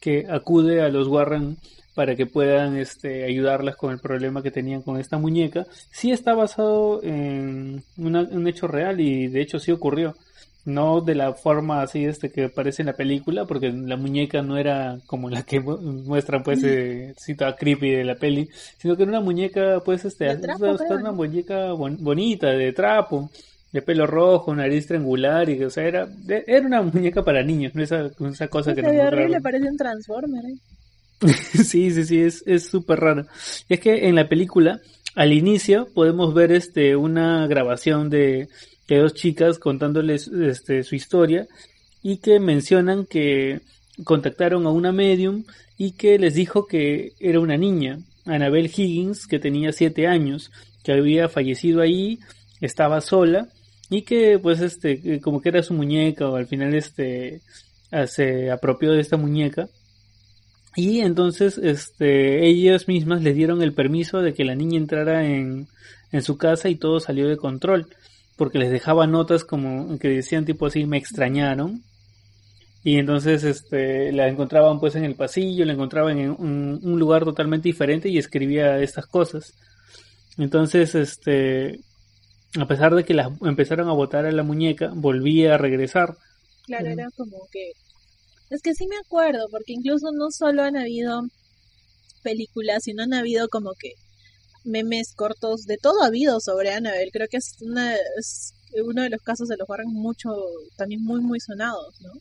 que acude a los Warren para que puedan este, ayudarlas con el problema que tenían con esta muñeca, sí está basado en un hecho real y de hecho sí ocurrió no de la forma así este que aparece en la película, porque la muñeca no era como la que muestran pues eh, cita creepy de la peli, sino que era una muñeca pues este, una muñeca bonita de trapo, de pelo rojo, nariz triangular y o sea, era era una muñeca para niños, no esa, esa cosa que nos horrible, parece un Transformer. ¿eh? <laughs> sí, sí, sí, es es súper raro. Y es que en la película al inicio podemos ver este una grabación de que dos chicas contándoles este, su historia y que mencionan que contactaron a una medium y que les dijo que era una niña, Annabel Higgins, que tenía siete años, que había fallecido ahí, estaba sola y que pues este como que era su muñeca o al final este se apropió de esta muñeca. Y entonces este ellas mismas le dieron el permiso de que la niña entrara en, en su casa y todo salió de control porque les dejaba notas como que decían tipo así, me extrañaron. Y entonces este, la encontraban pues en el pasillo, la encontraban en un, lugar totalmente diferente y escribía estas cosas. Entonces, este, a pesar de que empezaron a botar a la muñeca, volvía a regresar. Claro, era como que... Es que sí me acuerdo, porque incluso no solo han habido películas, sino han habido como que memes cortos, de todo ha habido sobre Annabelle. Creo que es, una, uno de los casos de los Warren mucho, también muy, muy sonados, ¿no?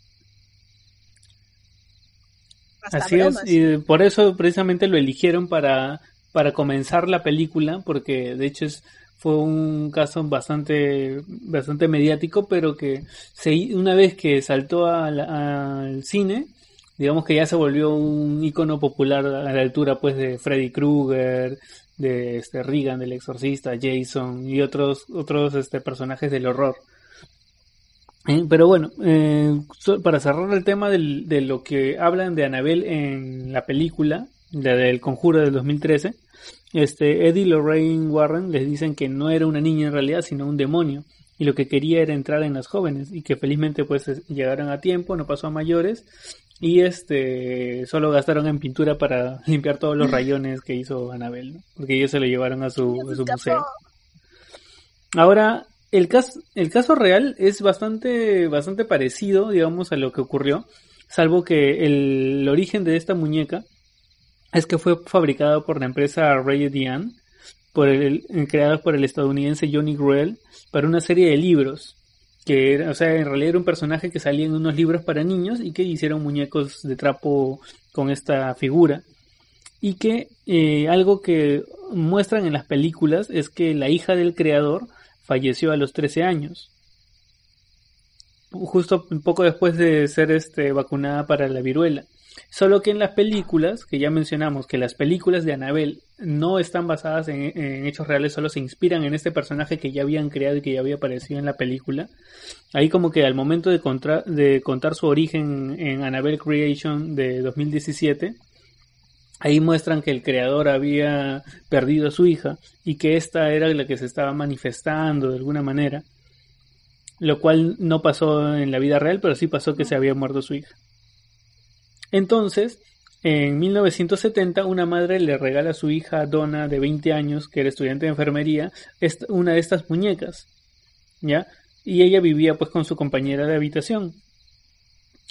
Así es, y por eso precisamente lo eligieron para, para comenzar la película, porque de hecho es, fue un caso bastante, bastante mediático, pero que se, una vez que saltó al cine, digamos que ya se volvió un icono popular a la altura pues de Freddy Krueger, de este Regan del exorcista, Jason y otros otros este personajes del horror. Eh, pero bueno, eh, para cerrar el tema del, de lo que hablan de Annabelle en la película, la del Conjuro del 2013, este Eddie y Lorraine Warren les dicen que no era una niña en realidad, sino un demonio, y lo que quería era entrar en las jóvenes, y que felizmente pues llegaron a tiempo, no pasó a mayores, y este solo gastaron en pintura para <laughs> limpiar todos los rayones que hizo Anabel, porque ellos se lo llevaron a su, museo. Ahora, el caso, el caso real es bastante, bastante parecido, digamos, a lo que ocurrió, salvo que el, origen de esta muñeca es que fue fabricada por la empresa Ray Diane, por el, creada por el estadounidense Johnny Gruel, para una serie de libros que era, o sea, en realidad era un personaje que salía en unos libros para niños y que hicieron muñecos de trapo con esta figura. Y que eh, algo que muestran en las películas es que la hija del creador falleció a los 13 años. Justo un poco después de ser este, vacunada para la viruela. Solo que en las películas, que ya mencionamos que las películas de Annabelle no están basadas en, hechos reales, solo se inspiran en este personaje que ya habían creado y que ya había aparecido en la película. Ahí como que al momento de, de contar su origen en Annabelle Creation de 2017, ahí muestran que el creador había perdido a su hija y que esta era la que se estaba manifestando de alguna manera, lo cual no pasó en la vida real, pero sí pasó que se había muerto su hija. Entonces, en 1970, una madre le regala a su hija Donna, de 20 años, que era estudiante de enfermería, una de estas muñecas, ¿ya? Y ella vivía pues con su compañera de habitación.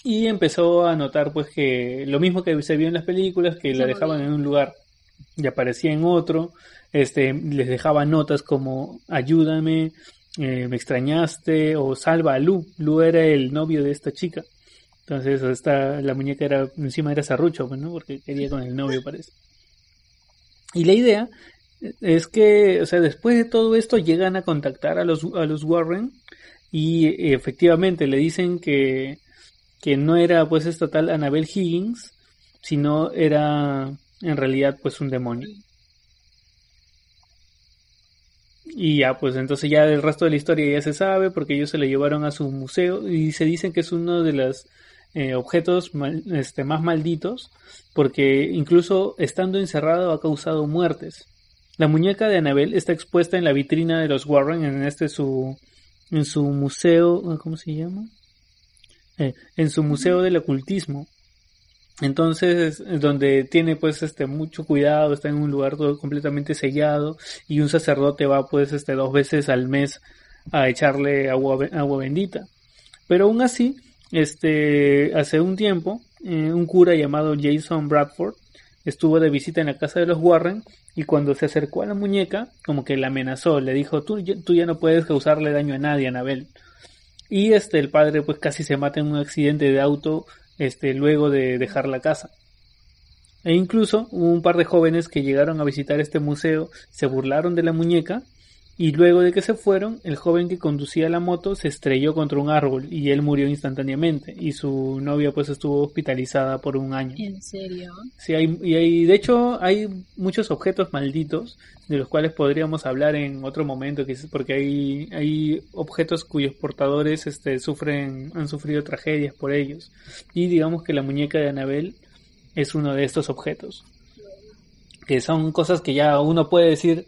Y empezó a notar pues que lo mismo que se vio en las películas, que la dejaban en un lugar y aparecía en otro, este, les dejaba notas como ayúdame, eh, me extrañaste o salva a Lu. Lu era el novio de esta chica. Entonces, esta, la muñeca era, encima era Sarrucho, pues, ¿no? Porque quería con el novio, parece. Y la idea es que, o sea, después de todo esto llegan a contactar a los, a los Warren y efectivamente le dicen que, que no era pues esta tal Annabel Higgins, sino era en realidad pues un demonio. Y ya, pues entonces ya el resto de la historia ya se sabe porque ellos se lo llevaron a su museo y se dicen que es uno de los eh, objetos este, más malditos porque incluso estando encerrado ha causado muertes. La muñeca de Annabelle está expuesta en la vitrina de los Warren en este su en su museo, ¿cómo se llama? Eh, en su museo del ocultismo. Entonces, donde tiene pues este mucho cuidado, está en un lugar todo completamente sellado y un sacerdote va pues este dos veces al mes a echarle agua, agua bendita. Pero aún así, este hace un tiempo, eh, un cura llamado Jason Bradford estuvo de visita en la casa de los Warren y cuando se acercó a la muñeca, como que la amenazó, le dijo, tú, tú ya no puedes causarle daño a nadie, Anabel. Y este, el padre pues casi se mata en un accidente de auto este, luego de dejar la casa. E incluso un par de jóvenes que llegaron a visitar este museo, se burlaron de la muñeca y luego de que se fueron, el joven que conducía la moto se estrelló contra un árbol y él murió instantáneamente y su novia pues estuvo hospitalizada por un año. ¿En serio? Sí, hay, y hay, de hecho hay muchos objetos malditos de los cuales podríamos hablar en otro momento, porque hay, hay objetos cuyos portadores este, sufren, han sufrido tragedias por ellos. Y digamos que la muñeca de Anabel es uno de estos objetos. Que son cosas que ya uno puede decir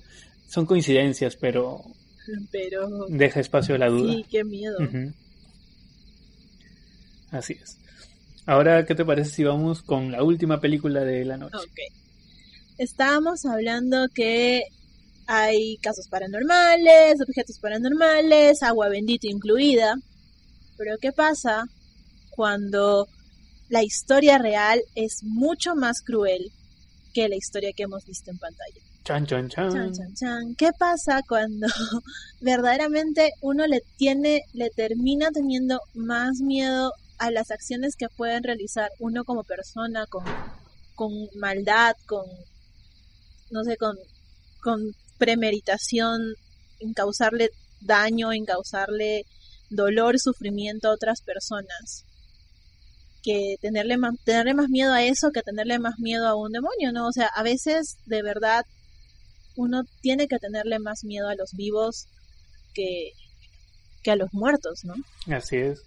son coincidencias, pero, pero deja espacio a la duda. Sí, qué miedo. Así es. Ahora, ¿qué te parece si vamos con la última película de la noche? Ok. Estábamos hablando que hay casos paranormales, objetos paranormales, agua bendita incluida. Pero ¿qué pasa cuando la historia real es mucho más cruel que la historia que hemos visto en pantalla? Chan, chan, chan. ¿Qué pasa cuando <laughs> verdaderamente uno le tiene, le termina teniendo más miedo a las acciones que pueden realizar uno como persona, con, con maldad, con, no sé, con, con premeditación, en causarle daño, en causarle dolor, sufrimiento a otras personas? que tenerle más, tenerle más miedo a eso que tenerle más miedo a un demonio, ¿no? O sea, a veces de verdad uno tiene que tenerle más miedo a los vivos que, que a los muertos, ¿no? Así es.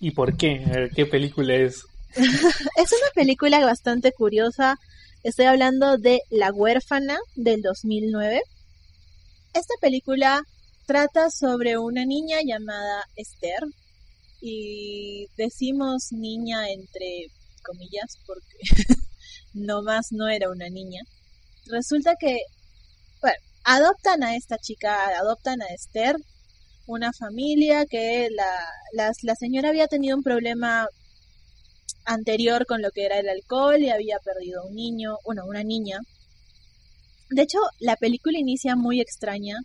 ¿Y por qué? ¿Qué película es? <laughs> es una película bastante curiosa. Estoy hablando de La huérfana del 2009. Esta película trata sobre una niña llamada Esther. Y decimos niña entre comillas porque <laughs> no más no era una niña. Resulta que bueno, adoptan a esta chica, adoptan a Esther, una familia que la, la, señora había tenido un problema anterior con lo que era el alcohol y había perdido un niño, bueno, una niña. De hecho, la película inicia muy extraña,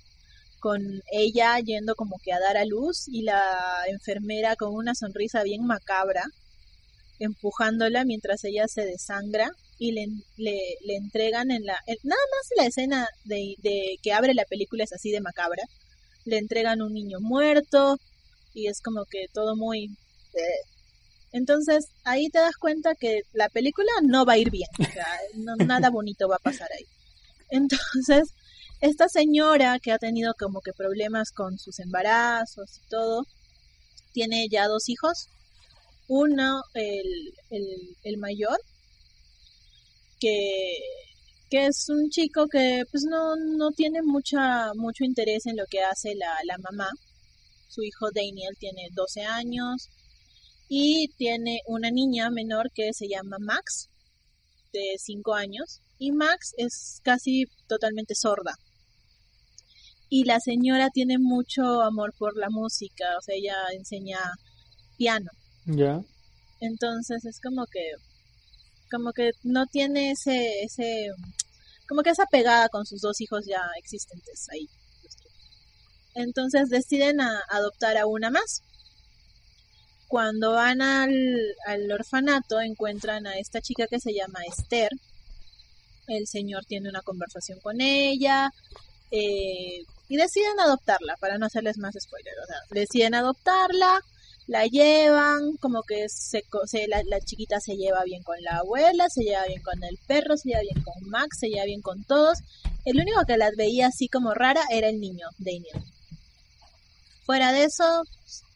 con ella yendo como que a dar a luz y la enfermera con una sonrisa bien macabra, empujándola mientras ella se desangra y le, le, entregan en la... nada más la escena de, de, que abre la película es así de macabra. Le entregan un niño muerto y es como que todo muy... Eh. Entonces ahí te das cuenta que la película no va a ir bien. nada <laughs> bonito va a pasar ahí. Entonces, esta señora que ha tenido como que problemas con sus embarazos y todo, tiene ya dos hijos. Uno, el, el, el mayor, que, que es un chico que pues no, no tiene mucha, mucho interés en lo que hace la, la mamá. Su hijo Daniel tiene 12 años y tiene una niña menor que se llama Max, de 5 años, y Max es casi totalmente sorda. Y la señora tiene mucho amor por la música, o sea, ella enseña piano. Ya. Entonces es como que como que no tiene ese, ese, como que esa pegada con sus dos hijos ya existentes ahí. Entonces deciden a adoptar a una más. Cuando van al, al orfanato encuentran a esta chica que se llama Esther. El señor tiene una conversación con ella eh, y deciden adoptarla, para no hacerles más spoilers. Deciden adoptarla, la llevan, como que se, se la, la, chiquita se lleva bien con la abuela, se lleva bien con el perro, se lleva bien con Max, se lleva bien con todos. El único que las veía así como rara era el niño, Daniel. Fuera de eso,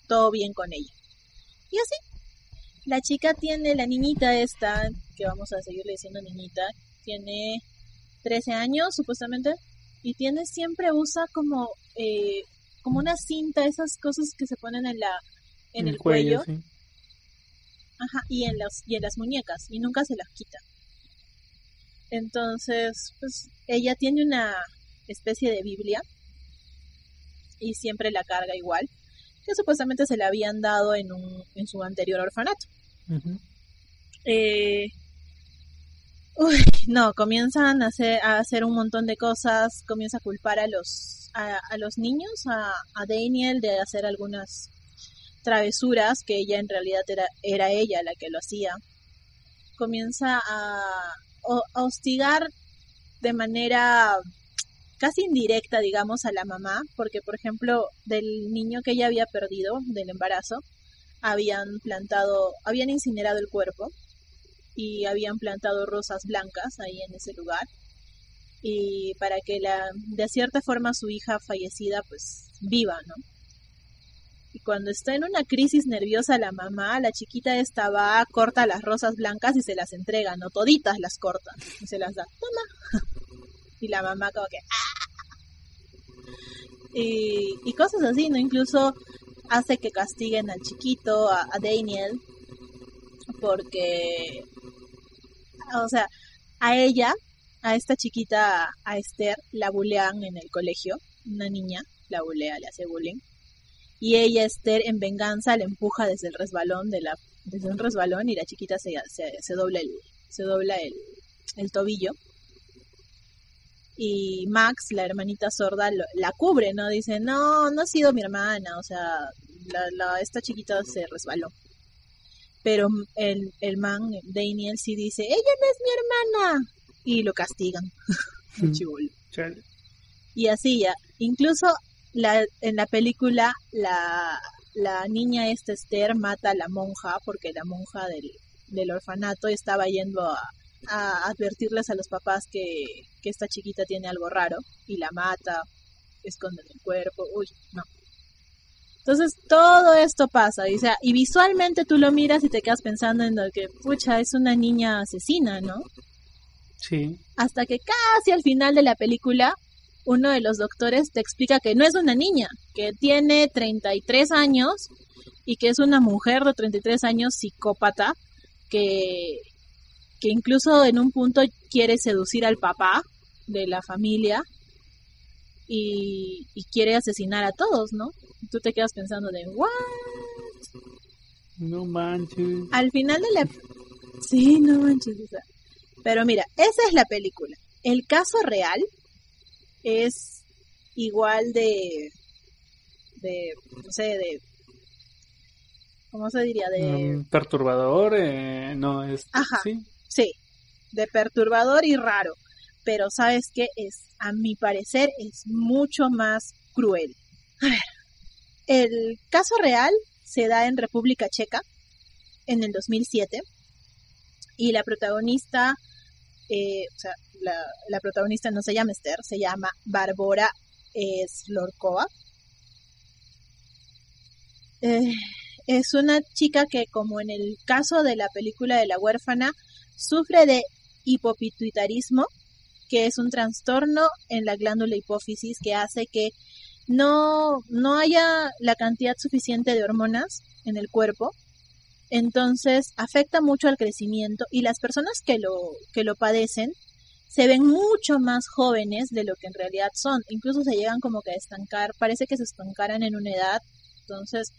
todo bien con ella. Y así, la chica tiene, la niñita esta, que vamos a seguirle diciendo niñita, tiene 13 años supuestamente, y tiene siempre usa como, eh, como una cinta, esas cosas que se ponen en la en el, cuello, ajá, y en las y en las muñecas y nunca se las quita. Entonces, pues ella tiene una especie de Biblia y siempre la carga igual, que supuestamente se la habían dado en un en su anterior orfanato. eh, uy, no, comienzan a hacer, a hacer un montón de cosas, comienza a culpar a los a, a los niños, a, a Daniel de hacer algunas travesuras, que ella en realidad era, era ella la que lo hacía, comienza a, a hostigar de manera casi indirecta, digamos, a la mamá, porque por ejemplo, del niño que ella había perdido, del embarazo, habían plantado, habían incinerado el cuerpo y habían plantado rosas blancas ahí en ese lugar y para que la de cierta forma su hija fallecida pues viva, ¿no? Y cuando está en una crisis nerviosa la mamá, la chiquita esta va, corta las rosas blancas y se las entrega, no toditas las corta y se las da. Toma. Y la mamá como que ¡ah! y, y cosas así, ¿no? Incluso hace que castiguen al chiquito, a, a Daniel, porque, o sea, a ella, a esta chiquita, a Esther, la bulean en el colegio, una niña la bulea, le hace bullying y ella Esther en venganza le empuja desde el resbalón de la desde un resbalón y la chiquita se, se, se dobla el se dobla el, el, tobillo. Y Max la hermanita sorda lo, la cubre no dice no no ha sido mi hermana o sea la, la, esta chiquita se resbaló. Pero el, el man Daniel sí dice ella no es mi hermana y lo castigan. <laughs> Chivolo y así ya incluso la, en la película la, la niña esta Esther mata a la monja porque la monja del, del orfanato estaba yendo a, a, advertirles a los papás que, que esta chiquita tiene algo raro y la mata, esconde el cuerpo, uy, no. Entonces todo esto pasa, y, o sea, y visualmente tú lo miras y te quedas pensando en lo que, pucha, es una niña asesina, ¿no? Sí. Hasta que casi al final de la película uno de los doctores te explica que no es una niña, que tiene 33 años y que es una mujer de 33 años psicópata que, que incluso en un punto quiere seducir al papá de la familia y, y quiere asesinar a todos, ¿no? Tú te quedas pensando de, ¿what? No manches. Al final de la... Sí, no manches. Pero mira, esa es la película. El caso real es igual de, de, no sé, de, ¿cómo se diría? De... Um, perturbador, eh, no es... Ajá, ¿sí? sí, de perturbador y raro, pero sabes que es, a mi parecer, es mucho más cruel. A ver, el caso real se da en República Checa en el 2007 y la protagonista, eh, o sea, la, protagonista no se llama Esther, se llama Bárbara Slorkova. Eh, es una chica que, como en el caso de la película de la huérfana, sufre de hipopituitarismo, que es un trastorno en la glándula hipófisis que hace que no, no haya la cantidad suficiente de hormonas en el cuerpo. Entonces afecta mucho al crecimiento y las personas que lo, que lo padecen se ven mucho más jóvenes de lo que en realidad son. Incluso se llegan como que a estancar, parece que se estancaran en una edad. Entonces,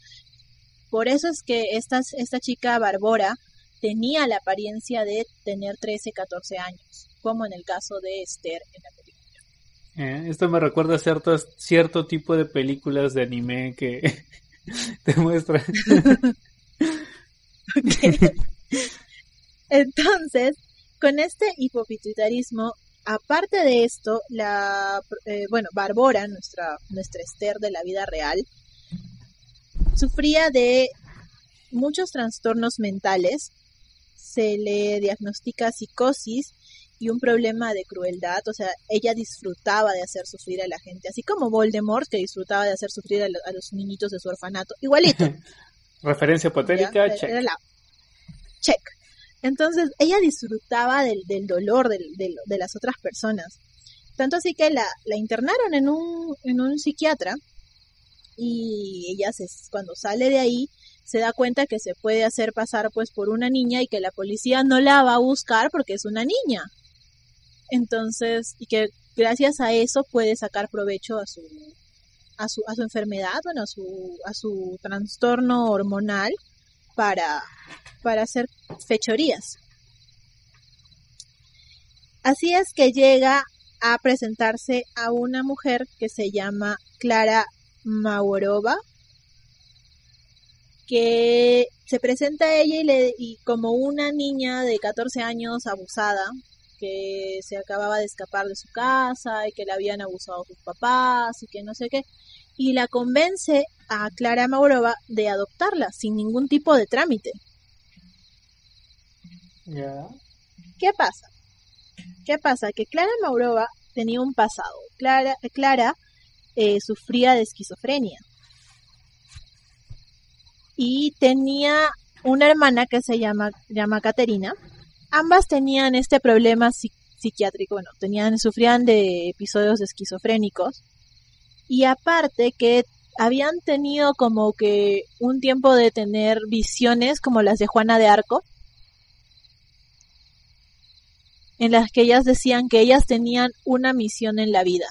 por eso es que esta, esta chica Barbora tenía la apariencia de tener 13, 14 años, como en el caso de Esther en la película. Eh, esto me recuerda a cierto, cierto tipo de películas de anime que <laughs> te muestran. <laughs> <laughs> Entonces, con este hipopituitarismo, aparte de esto, la, eh, bueno, Barbora, nuestra, nuestra Esther de la vida real, sufría de muchos trastornos mentales, se le diagnostica psicosis y un problema de crueldad, o sea, ella disfrutaba de hacer sufrir a la gente, así como Voldemort que disfrutaba de hacer sufrir a, los niñitos de su orfanato, igualito. <laughs> Referencia hipotética, check. check. Entonces, ella disfrutaba del, dolor de las otras personas. Tanto así que la, la internaron en un, en un psiquiatra y ella se, cuando sale de ahí se da cuenta que se puede hacer pasar pues por una niña y que la policía no la va a buscar porque es una niña. Entonces, y que gracias a eso puede sacar provecho a su a su, a su enfermedad, bueno, a su, a su trastorno hormonal para, para hacer fechorías. Así es que llega a presentarse a una mujer que se llama Clara Maurova, que se presenta a ella y, le, y como una niña de 14 años abusada, que se acababa de escapar de su casa y que la habían abusado sus papás y que no sé qué, y la convence a Clara Maurova de adoptarla sin ningún tipo de trámite. ¿Qué pasa? ¿Qué pasa? Que Clara Maurova tenía un pasado. Clara, Clara eh, sufría de esquizofrenia. Y tenía una hermana que se llama, llama Caterina. Ambas tenían este problema psiquiátrico, bueno, tenían, sufrían de episodios esquizofrénicos. Y aparte que habían tenido como que un tiempo de tener visiones como las de Juana de Arco, en las que ellas decían que ellas tenían una misión en la vida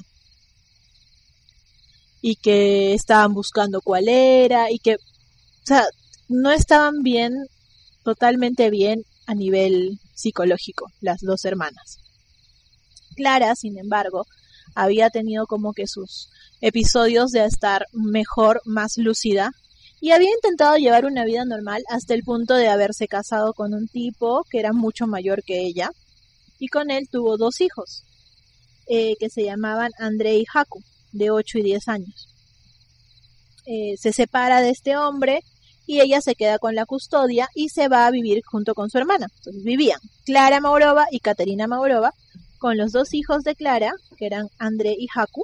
y que estaban buscando cuál era y que, o sea, no estaban bien, totalmente bien a nivel psicológico, las dos hermanas. Clara, sin embargo, había tenido como que sus episodios de estar mejor, más lúcida, y había intentado llevar una vida normal hasta el punto de haberse casado con un tipo que era mucho mayor que ella, y con él tuvo dos hijos, eh, que se llamaban André y Haku, de 8 y 10 años. Eh, se separa de este hombre y ella se queda con la custodia y se va a vivir junto con su hermana. Entonces vivían Clara Maurova y Caterina Maurova con los dos hijos de Clara, que eran André y Haku,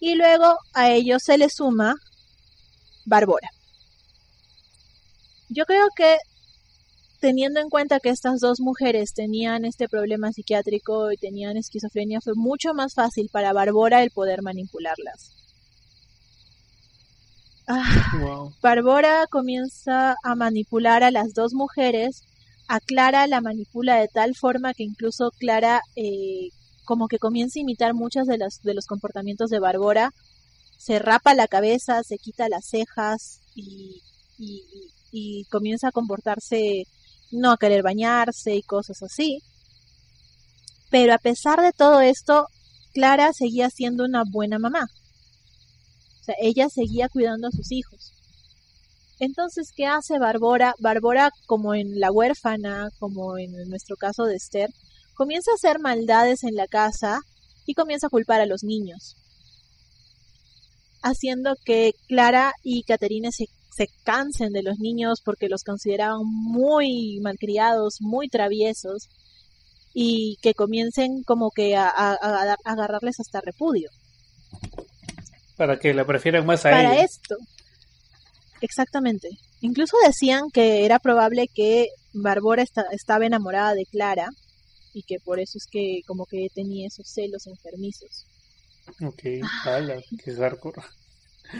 y luego a ellos se le suma Barbora. Yo creo que teniendo en cuenta que estas dos mujeres tenían este problema psiquiátrico y tenían esquizofrenia, fue mucho más fácil para Barbora el poder manipularlas. <laughs> Ah, Barbora comienza a manipular a las dos mujeres, a Clara la manipula de tal forma que incluso Clara eh, como que comienza a imitar muchos de los, de los comportamientos de Barbora, se rapa la cabeza, se quita las cejas y, y comienza a comportarse no a querer bañarse y cosas así. Pero a pesar de todo esto, Clara seguía siendo una buena mamá. O sea, ella seguía cuidando a sus hijos. Entonces, ¿qué hace Barbora? Barbora, como en La huérfana, como en nuestro caso de Esther, comienza a hacer maldades en la casa y comienza a culpar a los niños, haciendo que Clara y Caterina se se cansen de los niños porque los consideraban muy malcriados, muy traviesos y que comiencen como que a, agarrarles hasta repudio. Para que la prefieran más a Para esto. Exactamente. Incluso decían que era probable que Barbora estaba enamorada de Clara y que por eso es que como que tenía esos celos enfermizos. Ok, hala, qué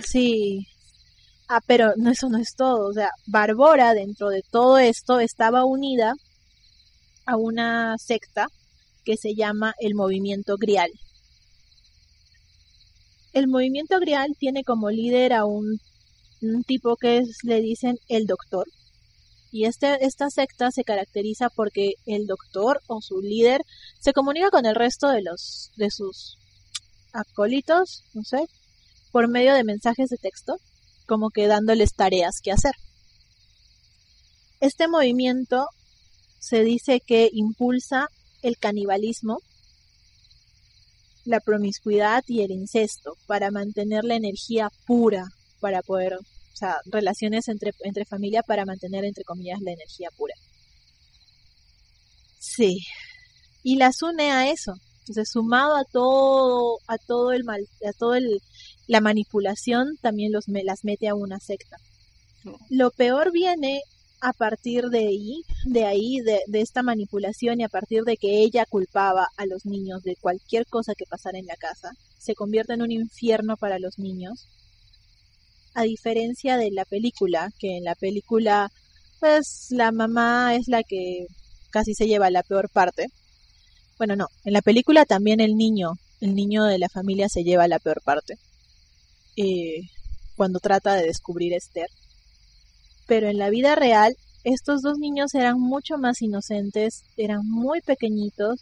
Sí, Ah, pero no, eso no es todo. O sea, Barbora, dentro de todo esto, estaba unida a una secta que se llama el Movimiento Grial. El Movimiento Grial tiene como líder a un, tipo que le dicen el Doctor. Y este, esta secta se caracteriza porque el Doctor o su líder se comunica con el resto de los de sus acólitos, no sé, por medio de mensajes de texto como que dándoles tareas que hacer. Este movimiento se dice que impulsa el canibalismo, la promiscuidad y el incesto para mantener la energía pura para poder o sea, relaciones entre, entre familia para mantener, entre comillas, la energía pura. Sí, y las une a eso. Entonces, sumado a todo, a todo el mal, a todo el, la manipulación, también los, me, las mete a una secta. Lo peor viene a partir de ahí, de ahí, de, esta manipulación y a partir de que ella culpaba a los niños de cualquier cosa que pasara en la casa, se convierte en un infierno para los niños. A diferencia de la película, que en la película, pues la mamá es la que casi se lleva la peor parte. Bueno, no, en la película también el niño, el niño de la familia se lleva la peor parte. Eh, cuando trata de descubrir a Esther pero en la vida real estos dos niños eran mucho más inocentes, eran muy pequeñitos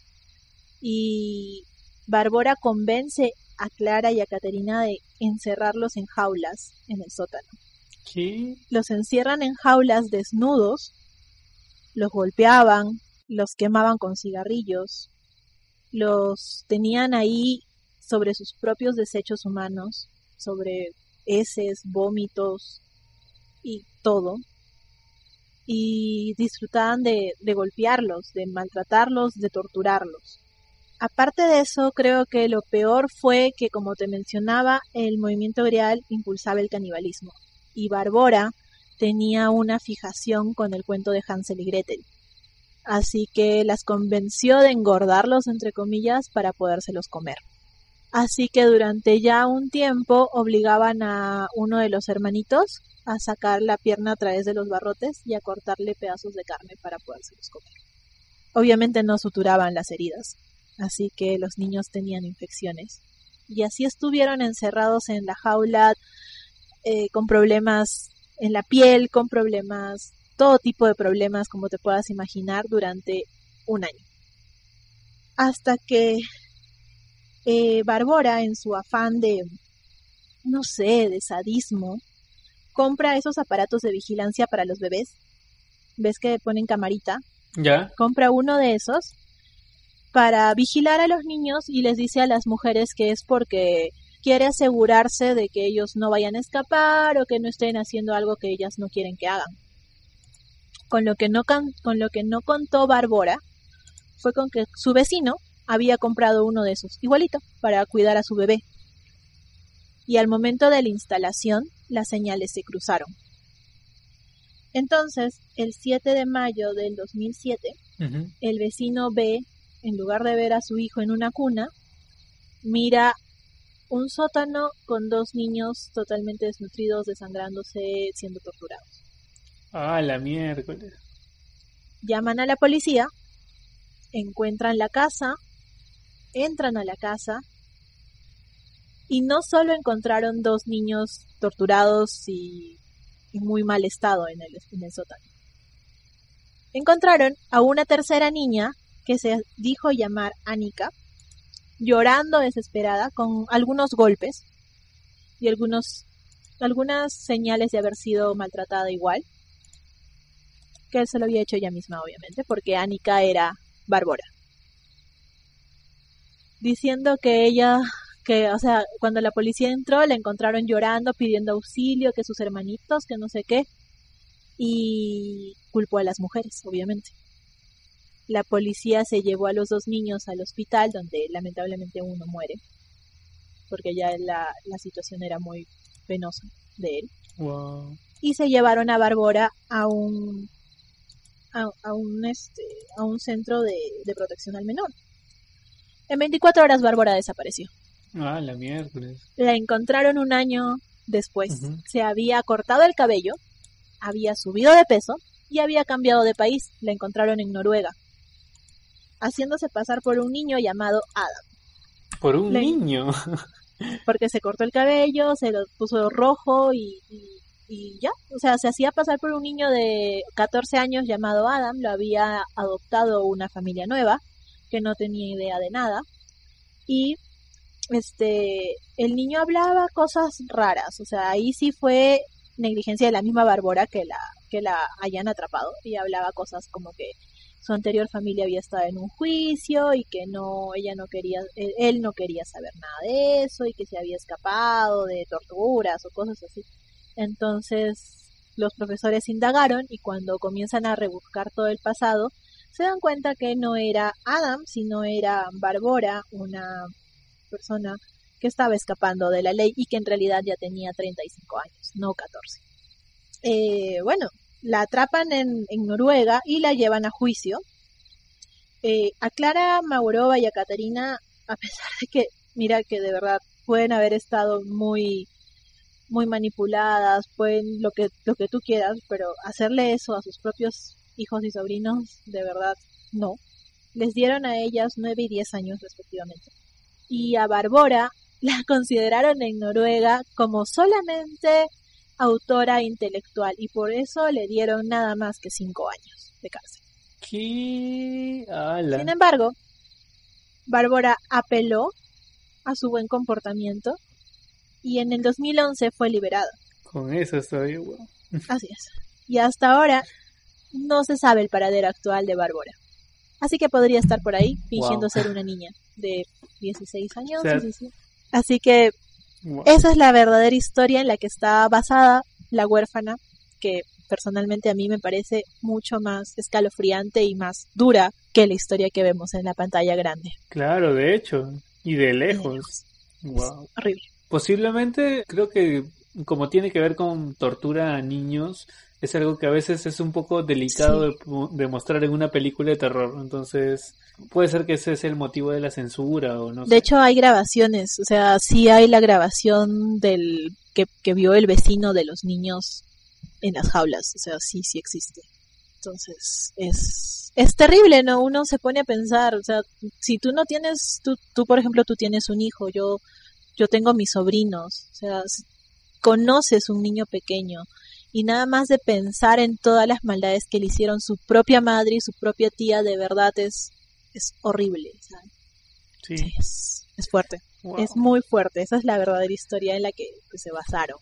y Bárbara convence a Clara y a Caterina de encerrarlos en jaulas en el sótano. ¿Qué? Los encierran en jaulas desnudos, los golpeaban, los quemaban con cigarrillos, los tenían ahí sobre sus propios desechos humanos, sobre heces, vómitos, y todo, y disfrutaban de, golpearlos, de maltratarlos, de torturarlos. Aparte de eso, creo que lo peor fue que, como te mencionaba, el movimiento grial impulsaba el canibalismo y Barbora tenía una fijación con el cuento de Hansel y Gretel. Así que las convenció de engordarlos, entre comillas, para podérselos comer. Así que durante ya un tiempo obligaban a uno de los hermanitos a sacar la pierna a través de los barrotes y a cortarle pedazos de carne para podérselos comer. Obviamente no suturaban las heridas, así que los niños tenían infecciones. Y así estuvieron encerrados en la jaula eh, con problemas en la piel, con problemas, todo tipo de problemas como te puedas imaginar durante un año. Hasta que eh, Bárbara, en su afán de, no sé, de sadismo, compra esos aparatos de vigilancia para los bebés. ¿Ves que ponen camarita? Ya. Compra uno de esos para vigilar a los niños y les dice a las mujeres que es porque quiere asegurarse de que ellos no vayan a escapar o que no estén haciendo algo que ellas no quieren que hagan. Con lo que no, con lo que no contó Bárbara fue con que su vecino había comprado uno de esos, igualito, para cuidar a su bebé. Y al momento de la instalación, las señales se cruzaron. Entonces, el 7 de mayo del 2007, el vecino ve, en lugar de ver a su hijo en una cuna, mira un sótano con dos niños totalmente desnutridos, desangrándose, siendo torturados. Ah, la miércoles. Llaman a la policía, encuentran la casa, entran a la casa y no solo encontraron dos niños torturados y en muy mal estado en el, en el sótano. Encontraron a una tercera niña que se dijo llamar Anika, llorando desesperada con algunos golpes y algunos algunas señales de haber sido maltratada igual que se lo había hecho ella misma obviamente porque Anika era Bárbara diciendo que ella que, o sea, cuando la policía entró, la encontraron llorando, pidiendo auxilio, que sus hermanitos, que no sé qué, y culpó a las mujeres, obviamente. La policía se llevó a los dos niños al hospital, donde lamentablemente uno muere, porque ya la, la situación era muy penosa de él. Y se llevaron a Barbora a un a, un este a un centro de, de protección al menor. En 24 horas Bárbara desapareció. Ah, la miércoles. La encontraron un año después. Se había cortado el cabello, había subido de peso y había cambiado de país. La encontraron en Noruega, haciéndose pasar por un niño llamado Adam. ¿Por un niño? <laughs> porque se cortó el cabello, se lo puso rojo y, y, ya. O sea, se hacía pasar por un niño de 14 años llamado Adam. Lo había adoptado una familia nueva que no tenía idea de nada. Y este, el niño hablaba cosas raras, o sea, ahí sí fue negligencia de la misma Bárbara que la, que la hayan atrapado. Y hablaba cosas como que su anterior familia había estado en un juicio y que no, ella no quería, él, no quería saber nada de eso y que se había escapado de torturas o cosas así. Entonces los profesores indagaron y cuando comienzan a rebuscar todo el pasado, se dan cuenta que no era Adam, sino era Barbora, una persona que estaba escapando de la ley y que en realidad ya tenía 35 años, no 14. Eh, bueno, la atrapan en, Noruega y la llevan a juicio. Eh, a Clara Maurova y a Catarina, a pesar de que, mira que de verdad pueden haber estado muy muy manipuladas, pueden lo que lo que tú quieras, pero hacerle eso a sus propios hijos y sobrinos, de verdad, no. Les dieron a ellas nueve y diez años respectivamente. Y a Barbora la consideraron en Noruega como solamente autora intelectual y por eso le dieron nada más que cinco años de cárcel. ¿Qué? Sin embargo, Bárbara apeló a su buen comportamiento y en el 2011 fue liberada. Con eso estoy, Así es. Y hasta ahora no se sabe el paradero actual de Bárbara. Así que podría estar por ahí fingiendo ser una niña de 16 años. Así que esa es la verdadera historia en la que está basada La huérfana, que personalmente a mí me parece mucho más escalofriante y más dura que la historia que vemos en la pantalla grande. Claro, de hecho, y de lejos. Wow. Horrible. Posiblemente creo que como tiene que ver con tortura a niños, es algo que a veces es un poco delicado de, mostrar en una película de terror. Entonces, puede ser que ese es el motivo de la censura o no. De hecho, hay grabaciones, o sea, sí hay la grabación del que, que vio el vecino de los niños en las jaulas, o sea, sí, sí existe. Entonces, es, es terrible, ¿no? Uno se pone a pensar, o sea, si tú no tienes, tú, tú por ejemplo, tú tienes un hijo, yo, yo tengo mis sobrinos, o sea, conoces un niño pequeño, y nada más de pensar en todas las maldades que le hicieron su propia madre y su propia tía, de verdad es, es horrible. Sí. es, fuerte, es muy fuerte. Esa es la verdadera historia en la que pues, se basaron.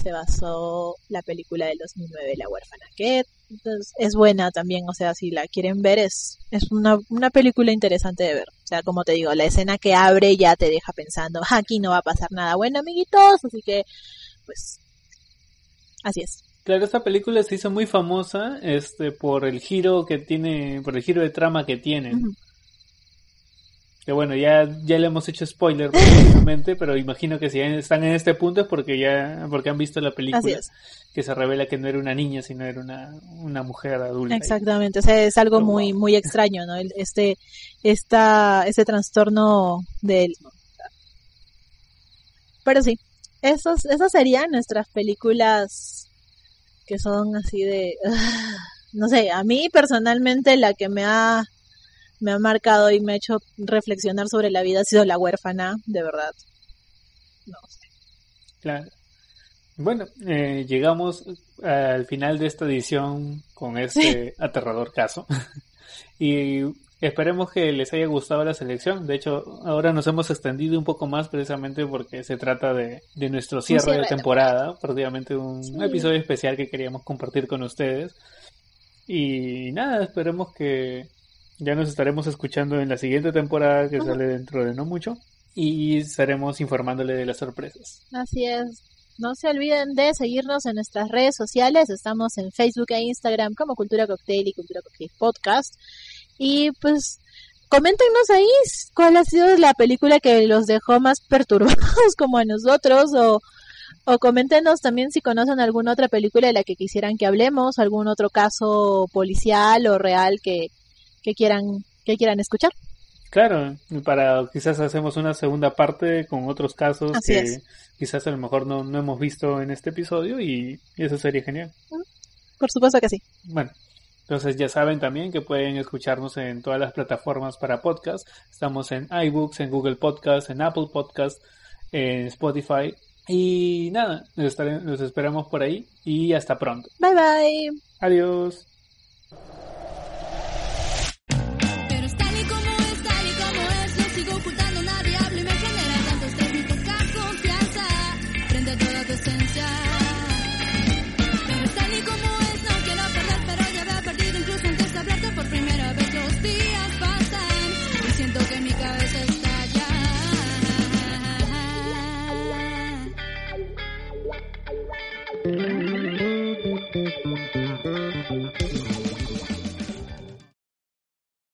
Se basó la película del 2009, La huérfana, que pues, es buena también, o sea, si la quieren ver, es, es una, una película interesante de ver. O sea, como te digo, la escena que abre ya te deja pensando, <laughs> aquí no va a pasar nada bueno, amiguitos, así que, pues, Así es. Claro, esta película se hizo muy famosa este por el giro que tiene, por el giro de trama que tiene. Que bueno, ya, ya le hemos hecho spoiler <laughs> pero imagino que si están en este punto es porque ya porque han visto la película que se revela que no era una niña, sino era una, una mujer adulta. Exactamente, o sea, es algo muy muy extraño, ¿no? Este esta ese trastorno del Pero sí, esos, esas serían nuestras películas que son así de... <sighs> no sé, a mí personalmente la que me ha, me ha marcado y me ha hecho reflexionar sobre la vida ha sido La huérfana, de verdad. No sé. Claro. Bueno, eh, llegamos al final de esta edición con este aterrador caso. <laughs> y Esperemos que les haya gustado la selección. De hecho, ahora nos hemos extendido un poco más precisamente porque se trata de, de nuestro cierre, de temporada, prácticamente un episodio especial que queríamos compartir con ustedes. Y nada, esperemos que ya nos estaremos escuchando en la siguiente temporada que sale dentro de no mucho y estaremos informándole de las sorpresas. Así es. No se olviden de seguirnos en nuestras redes sociales. Estamos en Facebook e Instagram como Cultura Cocktail y Cultura Cocktail Podcast. Y pues coméntenos ahí cuál ha sido la película que los dejó más perturbados <laughs> como a nosotros o, o coméntenos también si conocen alguna otra película de la que quisieran que hablemos, algún otro caso policial o real que, que quieran que quieran escuchar. Claro, para quizás hacemos una segunda parte con otros casos que quizás a lo mejor no, no hemos visto en este episodio y eso sería genial. Por supuesto que sí. Bueno, entonces ya saben también que pueden escucharnos en todas las plataformas para podcast. Estamos en iBooks, en Google Podcast, en Apple Podcast, en Spotify. Y nada, nos, esperamos por ahí y hasta pronto. Bye bye. Adiós.